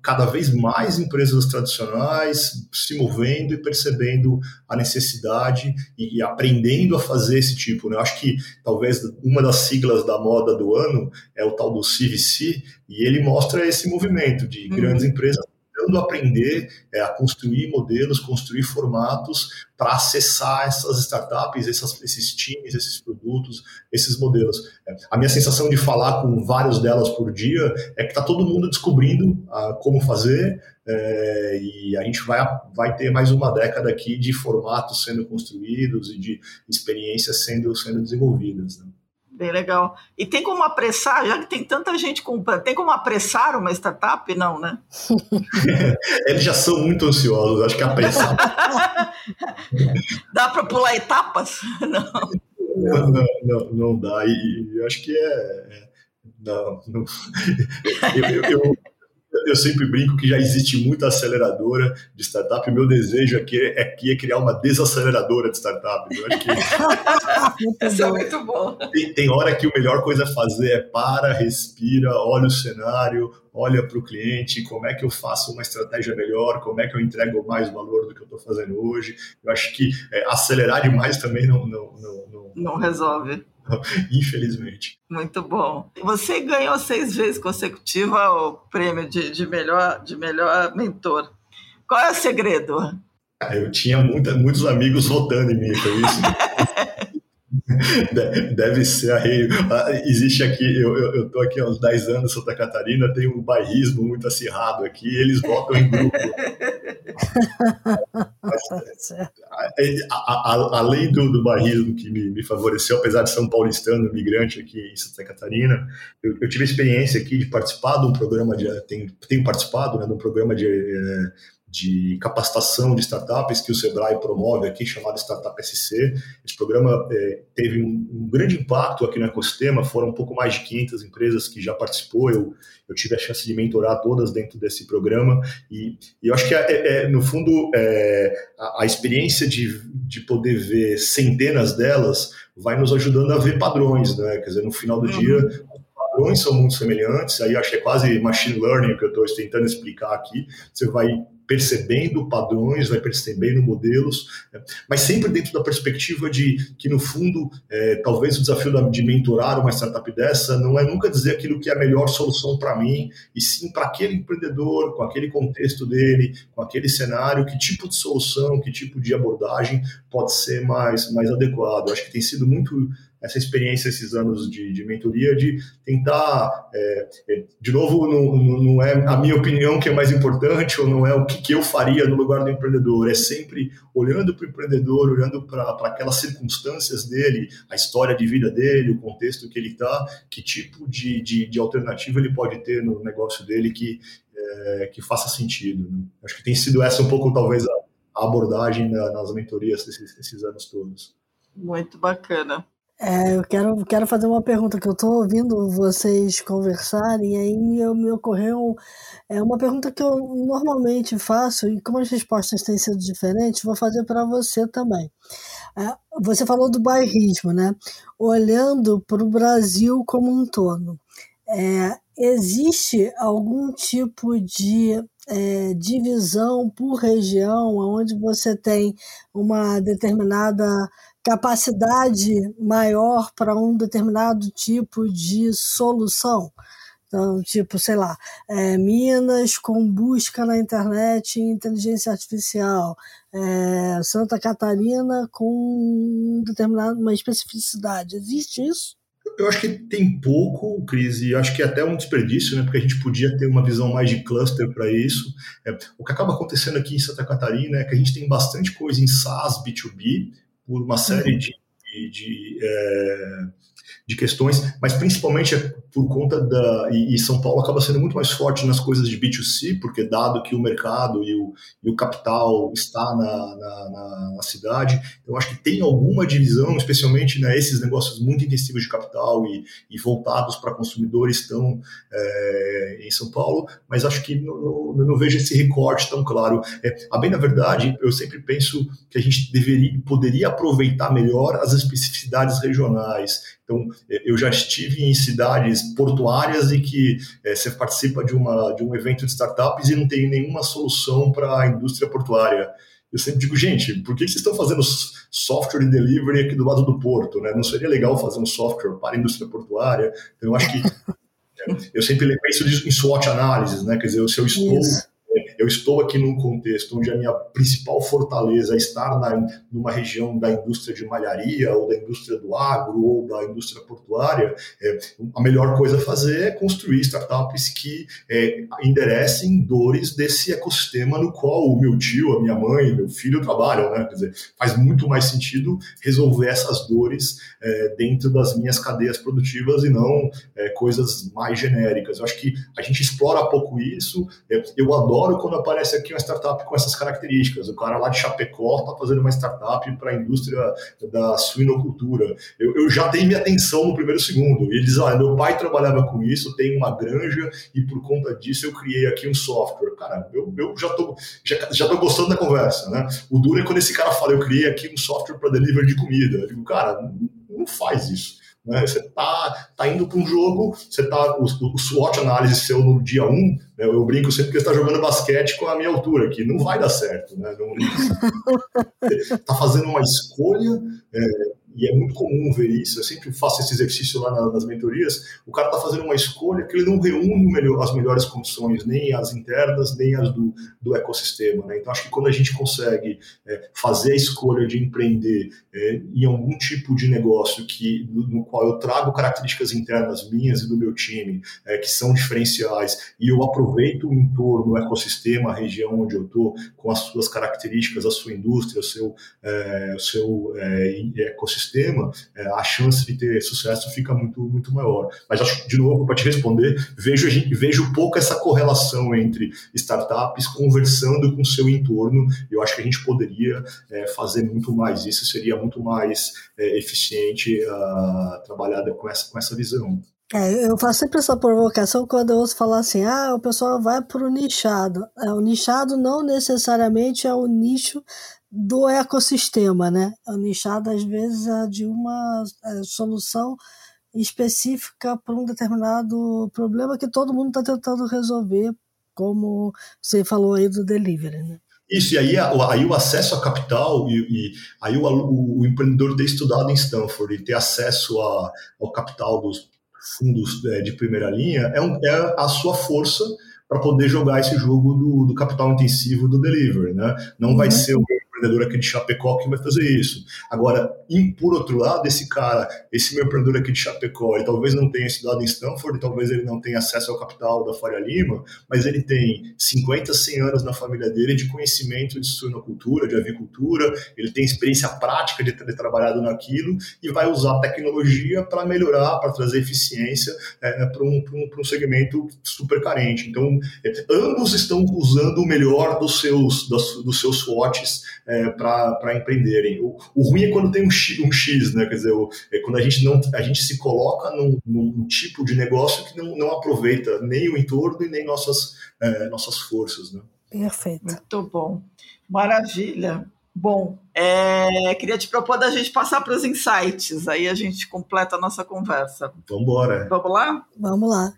cada vez mais empresas tradicionais se movendo e percebendo a necessidade e, aprendendo a fazer esse tipo. Né? Eu acho que talvez uma das siglas da moda do ano é o tal do CVC, e ele mostra esse movimento de uhum. grandes empresas tentando aprender é, a construir modelos, construir formatos para acessar essas startups, essas, esses times, esses produtos, esses modelos. É, a minha sensação de falar com vários delas por dia é que está todo mundo descobrindo ah, como fazer é, e a gente vai, vai ter mais uma década aqui de formatos sendo construídos e de experiências sendo, sendo desenvolvidas. Né? Bem legal. E tem como apressar, já que tem tanta gente comprando, tem como apressar uma startup? Não, né? Eles já são muito ansiosos, acho que apressar. dá para pular etapas? Não. Não, não, não, dá. E, eu acho que é. é não, não. eu, eu, eu eu sempre brinco que já existe muita aceleradora de startup. O meu desejo aqui é, é criar uma desaceleradora de startup. Eu acho que Isso é muito bom. Tem, tem, hora que a melhor coisa a fazer é para, respira, olha o cenário, olha para o cliente, como é que eu faço uma estratégia melhor, como é que eu entrego mais valor do que eu estou fazendo hoje. Eu acho que é, acelerar demais também não, não, não, não, não resolve. Infelizmente. Muito bom. Você ganhou seis vezes consecutiva o prêmio de, de, melhor, de melhor mentor. Qual é o segredo? Ah, eu tinha muita, muitos amigos votando em mim, foi isso. Deve ser a rei. Ah, existe aqui, eu estou aqui há uns 10 anos em Santa Catarina, tem um bairrismo muito acirrado aqui, eles votam em grupo. Além do, do bairrismo que me, me, favoreceu, apesar de ser um paulistano, migrante aqui em Santa Catarina, eu, eu, tive a experiência aqui de participar de um programa de. Tenho, tenho participado né, de um programa de. É, de capacitação de startups que o Sebrae promove aqui, chamado Startup SC. Esse programa é, teve um, um, grande impacto aqui no ecossistema, foram um pouco mais de 500 empresas que já participou, eu, eu tive a chance de mentorar todas dentro desse programa, e, e eu acho que, é, é, é no fundo, é, a, a, experiência de, de poder ver centenas delas vai nos ajudando a ver padrões, né? Quer dizer, no final do uhum. dia, padrões são muito semelhantes, aí acho que é quase machine learning que eu estou tentando explicar aqui. Você vai percebendo padrões, vai percebendo modelos, né? mas sempre dentro da perspectiva de que, no fundo, é, talvez o desafio de mentorar uma startup dessa não é nunca dizer aquilo que é a melhor solução para mim, e sim para aquele empreendedor, com aquele contexto dele, com aquele cenário, que tipo de solução, que tipo de abordagem pode ser mais, mais adequado. Acho que tem sido muito essa experiência, esses anos de, de mentoria, de tentar, é, é, de novo, não, não, é a minha opinião que é mais importante, ou não é o que, que eu faria no lugar do empreendedor, é sempre olhando para o empreendedor, olhando para aquelas circunstâncias dele, a história de vida dele, o contexto que ele está, que tipo de, de, de, alternativa ele pode ter no negócio dele que, é, que faça sentido. Né? Acho que tem sido essa um pouco, talvez, a, a abordagem nas mentorias desses, desses anos todos. Muito bacana. É, eu quero, quero fazer uma pergunta que eu estou ouvindo vocês conversarem e aí me, ocorreu é uma pergunta que eu normalmente faço e como as respostas têm sido diferentes, vou fazer para você também. É, você falou do bairrismo, né? Olhando para o Brasil como um todo, é, existe algum tipo de é, divisão por região, onde você tem uma determinada capacidade maior para um determinado tipo de solução. Então, tipo, sei lá, é, Minas com busca na internet e inteligência artificial, é, Santa Catarina com determinada uma especificidade. Existe isso? Eu acho que tem pouco, Cris, e acho que é até um desperdício, né? Porque a gente podia ter uma visão mais de cluster para isso. É, o que acaba acontecendo aqui em Santa Catarina é que a gente tem bastante coisa em SaaS B2B, por uma série uhum. de, de, de, é, de questões, mas principalmente é por conta da. E, São Paulo acaba sendo muito mais forte nas coisas de B2C, porque dado que o mercado e o, e o capital está na, na, na, cidade, eu acho que tem alguma divisão, especialmente né, esses negócios muito intensivos de capital e, e voltados para consumidores estão é, em São Paulo, mas acho que não, não, vejo esse recorte tão claro. É, a bem na verdade, eu sempre penso que a gente deveria, poderia aproveitar melhor as especificidades regionais. Então, eu já estive em cidades portuárias e que é, você participa de, uma, de um evento de startups e não tem nenhuma solução para a indústria portuária. Eu sempre digo, gente, por que vocês estão fazendo software de delivery aqui do lado do porto? Né? Não seria legal fazer um software para a indústria portuária? Então, eu acho que eu sempre penso em SWOT análises, né? Quer dizer, se eu estou Isso eu estou aqui num contexto onde a minha principal fortaleza é estar na, numa região da indústria de malharia, ou da indústria do agro, ou da indústria portuária, é, a melhor coisa a fazer é construir startups que é, enderecem dores desse ecossistema no qual o meu tio, a minha mãe, meu filho trabalham. Né? Quer dizer, faz muito mais sentido resolver essas dores é, dentro das minhas cadeias produtivas e não é, coisas mais genéricas. Eu acho que a gente explora pouco isso. É, eu adoro quando aparece aqui uma startup com essas características. O cara lá de Chapecó está fazendo uma startup para a indústria da suinocultura. Eu, eu, já tenho minha atenção no primeiro segundo. E ele diz: ah, meu pai trabalhava com isso, tem uma granja e por conta disso eu criei aqui um software. Cara, eu, eu já estou já, já tô gostando da conversa. Né? O duro é quando esse cara fala: eu criei aqui um software para delivery de comida. Eu digo, cara, não faz isso. Né? Você está tá indo para um jogo, você tá, o, o SWOT análise seu no dia 1, um, né? eu brinco sempre que você está jogando basquete com a minha altura, que não vai dar certo. Né? Está fazendo uma escolha. É, e é muito comum ver isso, eu sempre faço esse exercício lá nas mentorias, o cara está fazendo uma escolha que ele não reúne melhor, as melhores condições, nem as internas, nem as do, do ecossistema. Né? Então, acho que quando a gente consegue é, fazer a escolha de empreender é, em algum tipo de negócio que, no, no, qual eu trago características internas minhas e do meu time, é, que são diferenciais, e eu aproveito o entorno, o ecossistema, a região onde eu estou, com as suas características, a sua indústria, o seu, é, o seu é, ecossistema, ecossistema, é, a chance de ter sucesso fica muito, muito maior. Mas acho de novo, para te responder, vejo, vejo pouco essa correlação entre startups conversando com seu entorno. Eu acho que a gente poderia é, fazer muito mais. Isso seria muito mais é, eficiente uh, trabalhada com essa, com essa visão. É, eu faço sempre essa provocação quando eu ouço falar assim: ah, o pessoal vai para o nichado. É, o nichado não necessariamente é o nicho do ecossistema, né? O nichado, às vezes, é de uma é, solução específica para um determinado problema que todo mundo está tentando resolver, como você falou aí do delivery, né? Isso, e aí, aí o acesso a capital, e, e aí o, o, o, empreendedor ter estudado em Stanford e ter acesso a, ao capital dos fundos é, de primeira linha é, um, é a sua força para poder jogar esse jogo do, do capital intensivo do delivery, né? Não vai uhum. ser o empreendedor aqui de Chapecó que vai fazer isso. Agora, por outro lado, esse cara, esse meu empreendedor aqui de Chapecó, ele talvez não tenha estudado em Stanford, talvez ele não tenha acesso ao capital da Faria Lima, mas ele tem 50, 100 anos na família dele de conhecimento de suinocultura, de avicultura, ele tem experiência prática de ter trabalhado naquilo e vai usar tecnologia para melhorar, para trazer eficiência é, para um, um, um segmento super carente. Então, é, ambos estão usando o melhor dos seus, dos, dos seus é, para empreenderem. O, o, ruim é quando tem um X, um X né? Quer dizer, o, é quando a gente, não, a gente se coloca num, num tipo de negócio que não, não aproveita nem o entorno e nem nossas, é, nossas forças. Né? Perfeito. Muito bom. Maravilha. Bom, é, queria te propor da gente passar para os insights, aí a gente completa a nossa conversa. Vamos embora. Vamos lá? Vamos lá.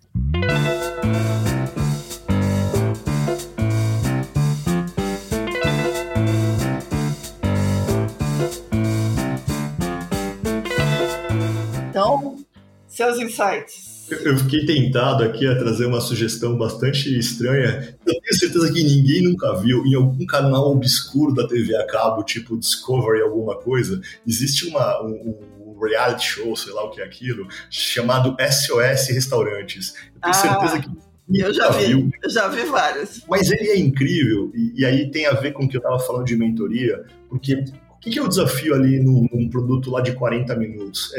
Seus insights. Eu fiquei tentado aqui a trazer uma sugestão bastante estranha. Eu tenho certeza que ninguém nunca viu em algum canal obscuro da TV a cabo, tipo Discovery, alguma coisa, existe uma, um, um reality show, sei lá o que é aquilo, chamado SOS Restaurantes. Eu tenho ah. certeza que eu já vi, viu. eu já vi vários. Mas ele é incrível, e, e, aí tem a ver com o que eu estava falando de mentoria, porque o que é o desafio ali num, num produto lá de 40 minutos?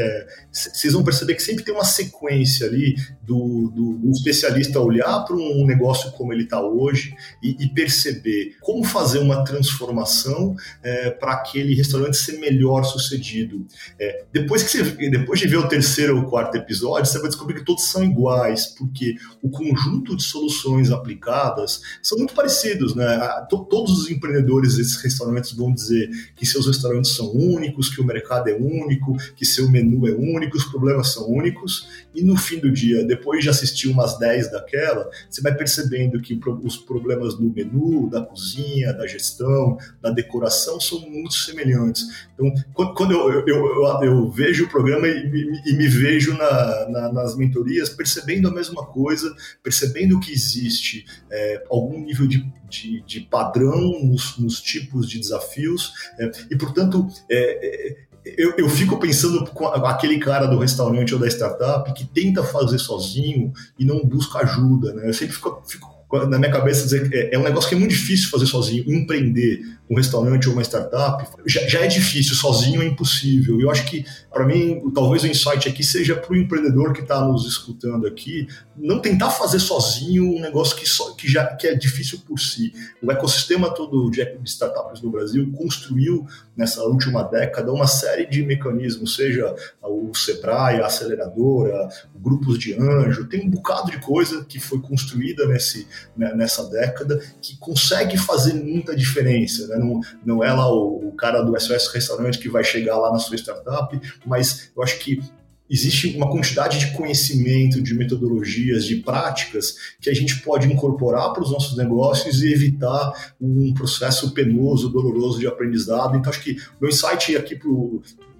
Vocês é, vão perceber que sempre tem uma sequência ali do, do, do especialista olhar para um negócio como ele está hoje e, e, perceber como fazer uma transformação é, para aquele restaurante ser melhor sucedido. É, depois, que você, depois de ver o terceiro ou quarto episódio, você vai descobrir que todos são iguais, porque o conjunto de soluções aplicadas são muito parecidos. Né? Todos os empreendedores desses restaurantes vão dizer que seus restaurantes são únicos, que o mercado é único, que seu menu é único, os problemas são únicos, e no fim do dia, depois de assistir umas 10 daquela, você vai percebendo que os problemas do menu, da cozinha, da gestão, da decoração são muito semelhantes. Então, quando eu, eu, eu, eu vejo o programa e, e, e me vejo na, na, nas mentorias percebendo a mesma coisa, percebendo que existe é, algum nível de, de, de padrão nos, nos, tipos de desafios, é, e portanto, é, é eu, eu, fico pensando com aquele cara do restaurante ou da startup que tenta fazer sozinho e não busca ajuda, né? Eu sempre fico, fico na minha cabeça dizer é, é um negócio que é muito difícil fazer sozinho, empreender um restaurante ou uma startup, já, já é difícil, sozinho é impossível. E eu acho que, para mim, talvez o insight aqui seja para o empreendedor que está nos escutando aqui, não tentar fazer sozinho um negócio que, só, que já que é difícil por si. O ecossistema todo de startups no Brasil construiu, nessa última década, uma série de mecanismos, seja o Sebrae, a aceleradora, grupos de anjo, tem um bocado de coisa que foi construída nesse, né, nessa década que consegue fazer muita diferença. Né? Não, não é lá o, o cara do SOS Restaurante que vai chegar lá na sua startup, mas eu acho que existe uma quantidade de conhecimento, de metodologias, de práticas que a gente pode incorporar para os nossos negócios e evitar um processo penoso, doloroso de aprendizado. Então, acho que o meu insight aqui para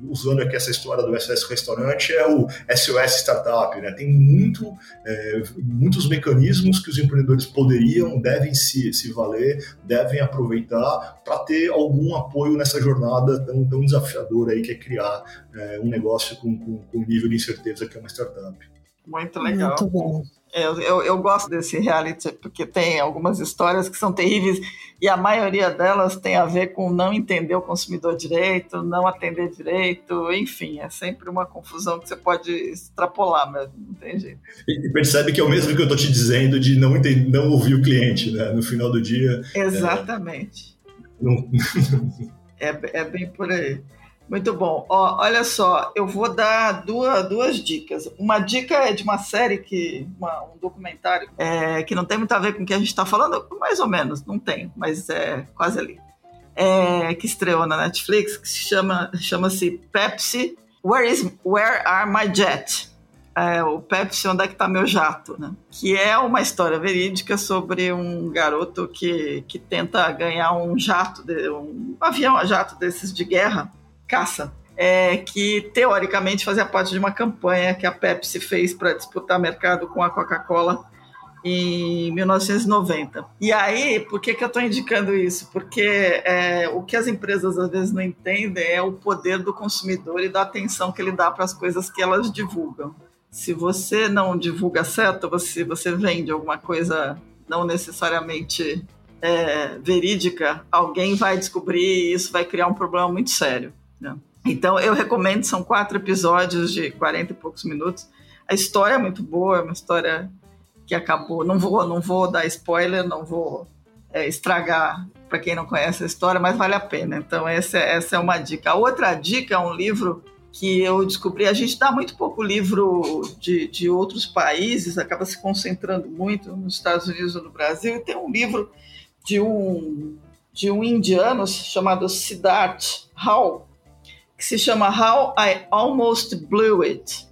usando aqui essa história do SS Restaurante, é o SOS Startup. Né? Tem muito, é, muitos mecanismos que os empreendedores poderiam, devem se, se valer, devem aproveitar para ter algum apoio nessa jornada tão, tão desafiadora aí que é criar é, um negócio com, com, com nível de incerteza que é uma startup. Muito legal. Muito bom. Eu, eu, eu, gosto desse reality porque tem algumas histórias que são terríveis e a maioria delas tem a ver com não entender o consumidor direito, não atender direito, enfim, é sempre uma confusão que você pode extrapolar, mas não tem jeito. E percebe que é o mesmo que eu estou te dizendo de não, entender, não ouvir o cliente, né? No final do dia. Exatamente. É, não... é, é bem por aí. Muito bom. Ó, olha só, eu vou dar duas, duas dicas. Uma dica é de uma série que, uma, um documentário é, que não tem muito a ver com o que a gente está falando, mais ou menos, não tem, mas é quase ali. É, que estreou na Netflix, que se chama chama-se Pepsi. Where is Where Are My Jet? É, o Pepsi, onde é que está meu jato, né? Que é uma história verídica sobre um garoto que, que tenta ganhar um jato, de, um avião a jato desses de guerra caça, é, que teoricamente fazia parte de uma campanha que a Pepsi fez para disputar mercado com a Coca-Cola em 1990. E aí, por que, que eu estou indicando isso? Porque é, o que as empresas às vezes não entendem é o poder do consumidor e da atenção que ele dá para as coisas que elas divulgam. Se você não divulga certo, você, você vende alguma coisa não necessariamente é, verídica, alguém vai descobrir e isso vai criar um problema muito sério. Né? Então, eu recomendo, são quatro episódios de 40 e poucos minutos. A história é muito boa, é uma história que acabou. Não vou, não vou dar spoiler, não vou é, estragar para quem não conhece a história, mas vale a pena. Então, essa, essa é uma dica. A outra dica é um livro que eu descobri. A gente dá muito pouco livro de, de outros países, acaba se concentrando muito nos Estados Unidos ou no Brasil. E tem um livro de um, de um indiano chamado Siddharth Hall, que se chama How I Almost Blew It,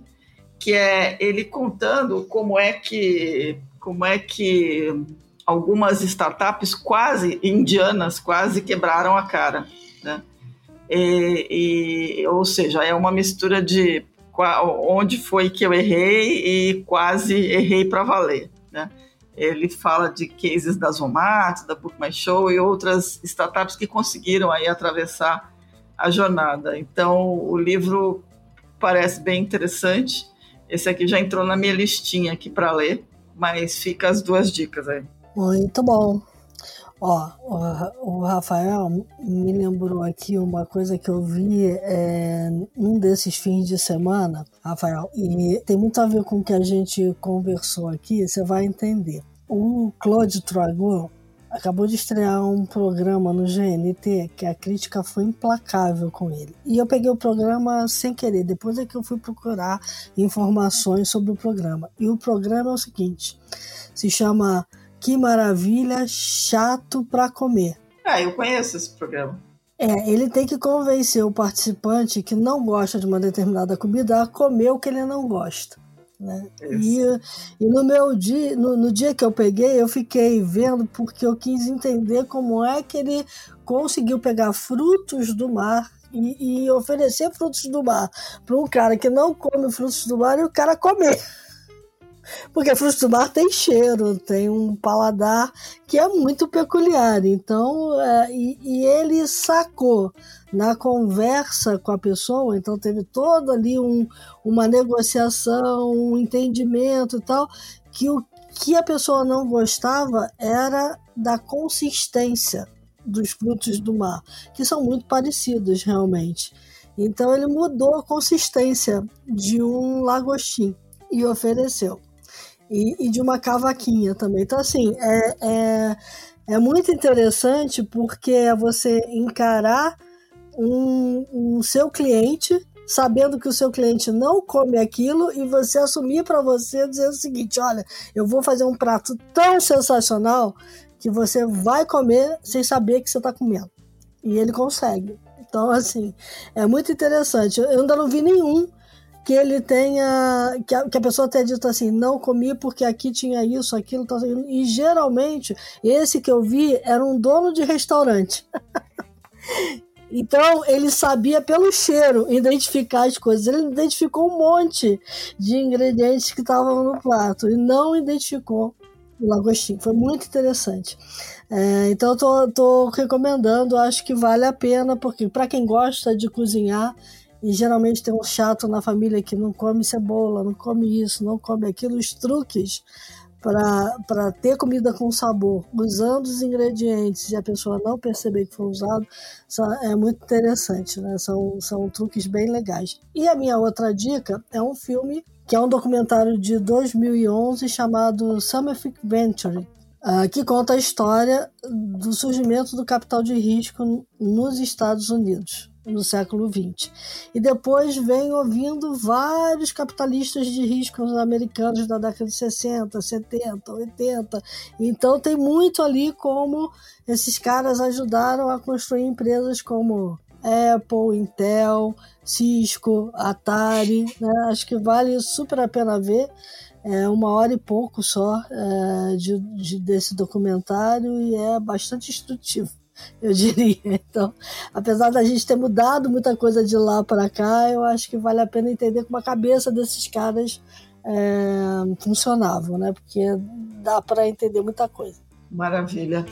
que é ele contando como é que como é que algumas startups quase indianas quase quebraram a cara, né? E, e, ou seja, é uma mistura de onde foi que eu errei e quase errei para valer, né? Ele fala de cases da Zomato, da Book My Show e outras startups que conseguiram aí atravessar a jornada. Então, o livro parece bem interessante. Esse aqui já entrou na minha listinha aqui para ler, mas fica as duas dicas aí. Muito bom. Ó, o, Rafael me lembrou aqui uma coisa que eu vi é, num desses fins de semana, Rafael, e tem muito a ver com o que a gente conversou aqui, você vai entender. O Claude Tragon, acabou de estrear um programa no GNT que a crítica foi implacável com ele. E eu peguei o programa sem querer, depois é que eu fui procurar informações sobre o programa. E o programa é o seguinte: se chama Que Maravilha Chato para Comer. Ah, eu conheço esse programa. É, ele tem que convencer o participante que não gosta de uma determinada comida a comer o que ele não gosta. Né? E, e, no meu dia, no, no, dia que eu peguei, eu fiquei vendo porque eu quis entender como é que ele conseguiu pegar frutos do mar e, e oferecer frutos do mar para um cara que não come frutos do mar e o cara comer. Porque frutos do mar tem cheiro, tem um paladar que é muito peculiar. Então, é, e, e, ele sacou na conversa com a pessoa, então teve todo ali um, uma negociação, um entendimento e tal, que o que a pessoa não gostava era da consistência dos frutos do mar, que são muito parecidos realmente. Então ele mudou a consistência de um lagostim e ofereceu. E, e de uma cavaquinha também. Então, assim, é, é, é muito interessante porque é você encarar um, um seu cliente sabendo que o seu cliente não come aquilo e você assumir para você dizer o seguinte: olha, eu vou fazer um prato tão sensacional que você vai comer sem saber que você está comendo. E ele consegue. Então, assim, é muito interessante. Eu ainda não vi nenhum que ele tenha. que a, que a pessoa tenha dito assim, não comi porque aqui tinha isso, aquilo, tal, e geralmente esse que eu vi era um dono de restaurante. Então ele sabia pelo cheiro identificar as coisas. Ele identificou um monte de ingredientes que estavam no prato e não identificou o lagostim. Foi muito interessante. É, então eu tô, tô recomendando, acho que vale a pena, porque para quem gosta de cozinhar, e geralmente tem um chato na família que não come cebola, não come isso, não come aquilo, os truques para ter comida com sabor, usando os ingredientes e a pessoa não perceber que foi usado, é muito interessante, né? São, são truques bem legais. E a minha outra dica é um filme que é um documentário de 2011 chamado Summerfic Venture, uh, que conta a história do surgimento do capital de risco nos Estados Unidos no século XX. E depois vem ouvindo vários capitalistas de riscos americanos da década de 60, 70, 80. Então tem muito ali como esses caras ajudaram a construir empresas como Apple, Intel, Cisco, Atari. Né? Acho que vale super a pena ver. É uma hora e pouco só é, de, de, desse documentário e é bastante instrutivo eu diria. Então, apesar da gente ter mudado muita coisa de lá para cá, eu acho que vale a pena entender como a cabeça desses caras é, funcionavam, né? Porque dá para entender muita coisa. Maravilha.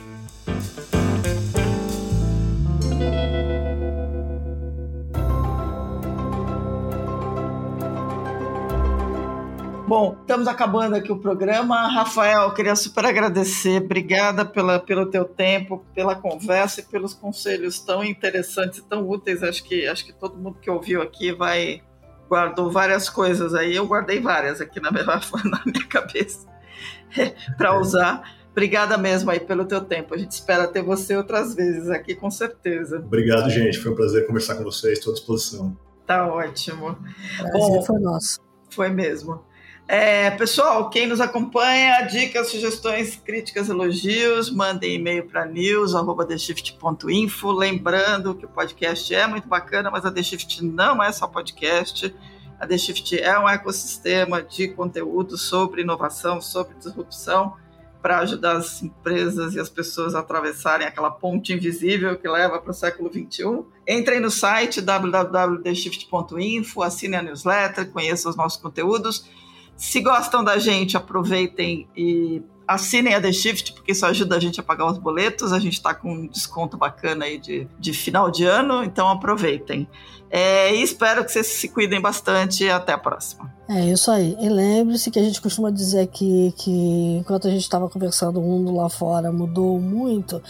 Bom, estamos acabando aqui o programa. Rafael, queria super agradecer. Obrigada pela, pelo teu tempo, pela conversa e pelos conselhos tão interessantes e tão úteis. Acho que, acho que todo mundo que ouviu aqui vai guardou várias coisas aí. Eu guardei várias aqui na minha, na minha cabeça para usar. Obrigada mesmo aí pelo teu tempo. A gente espera ter você outras vezes aqui, com certeza. Obrigado, gente. Foi um prazer conversar com vocês. Estou à disposição. Tá ótimo. Prazer Bom, foi nosso. Foi mesmo. É, pessoal, quem nos acompanha, dicas, sugestões, críticas, elogios, mandem e-mail para news.theshift.info. Lembrando que o podcast é muito bacana, mas a The Shift não é só podcast. A The Shift é um ecossistema de conteúdo sobre inovação, sobre disrupção, para ajudar as empresas e as pessoas a atravessarem aquela ponte invisível que leva para o século XXI. Entrem no site www.theshift.info, assinem a newsletter, conheçam os nossos conteúdos se gostam da gente, aproveitem e assinem a The Shift, porque isso ajuda a gente a pagar os boletos. A gente está com um desconto bacana aí de, de final de ano, então aproveitem. É, e espero que vocês se cuidem bastante até a próxima. É isso aí. E lembre-se que a gente costuma dizer que enquanto a gente estava conversando, o mundo lá fora mudou muito.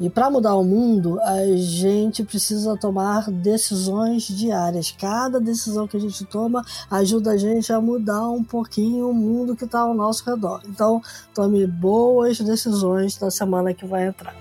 E para mudar o mundo, a gente precisa tomar decisões diárias. Cada decisão que a gente toma ajuda a gente a mudar um pouquinho o mundo que está ao nosso redor. Então, tome boas decisões na semana que vai entrar.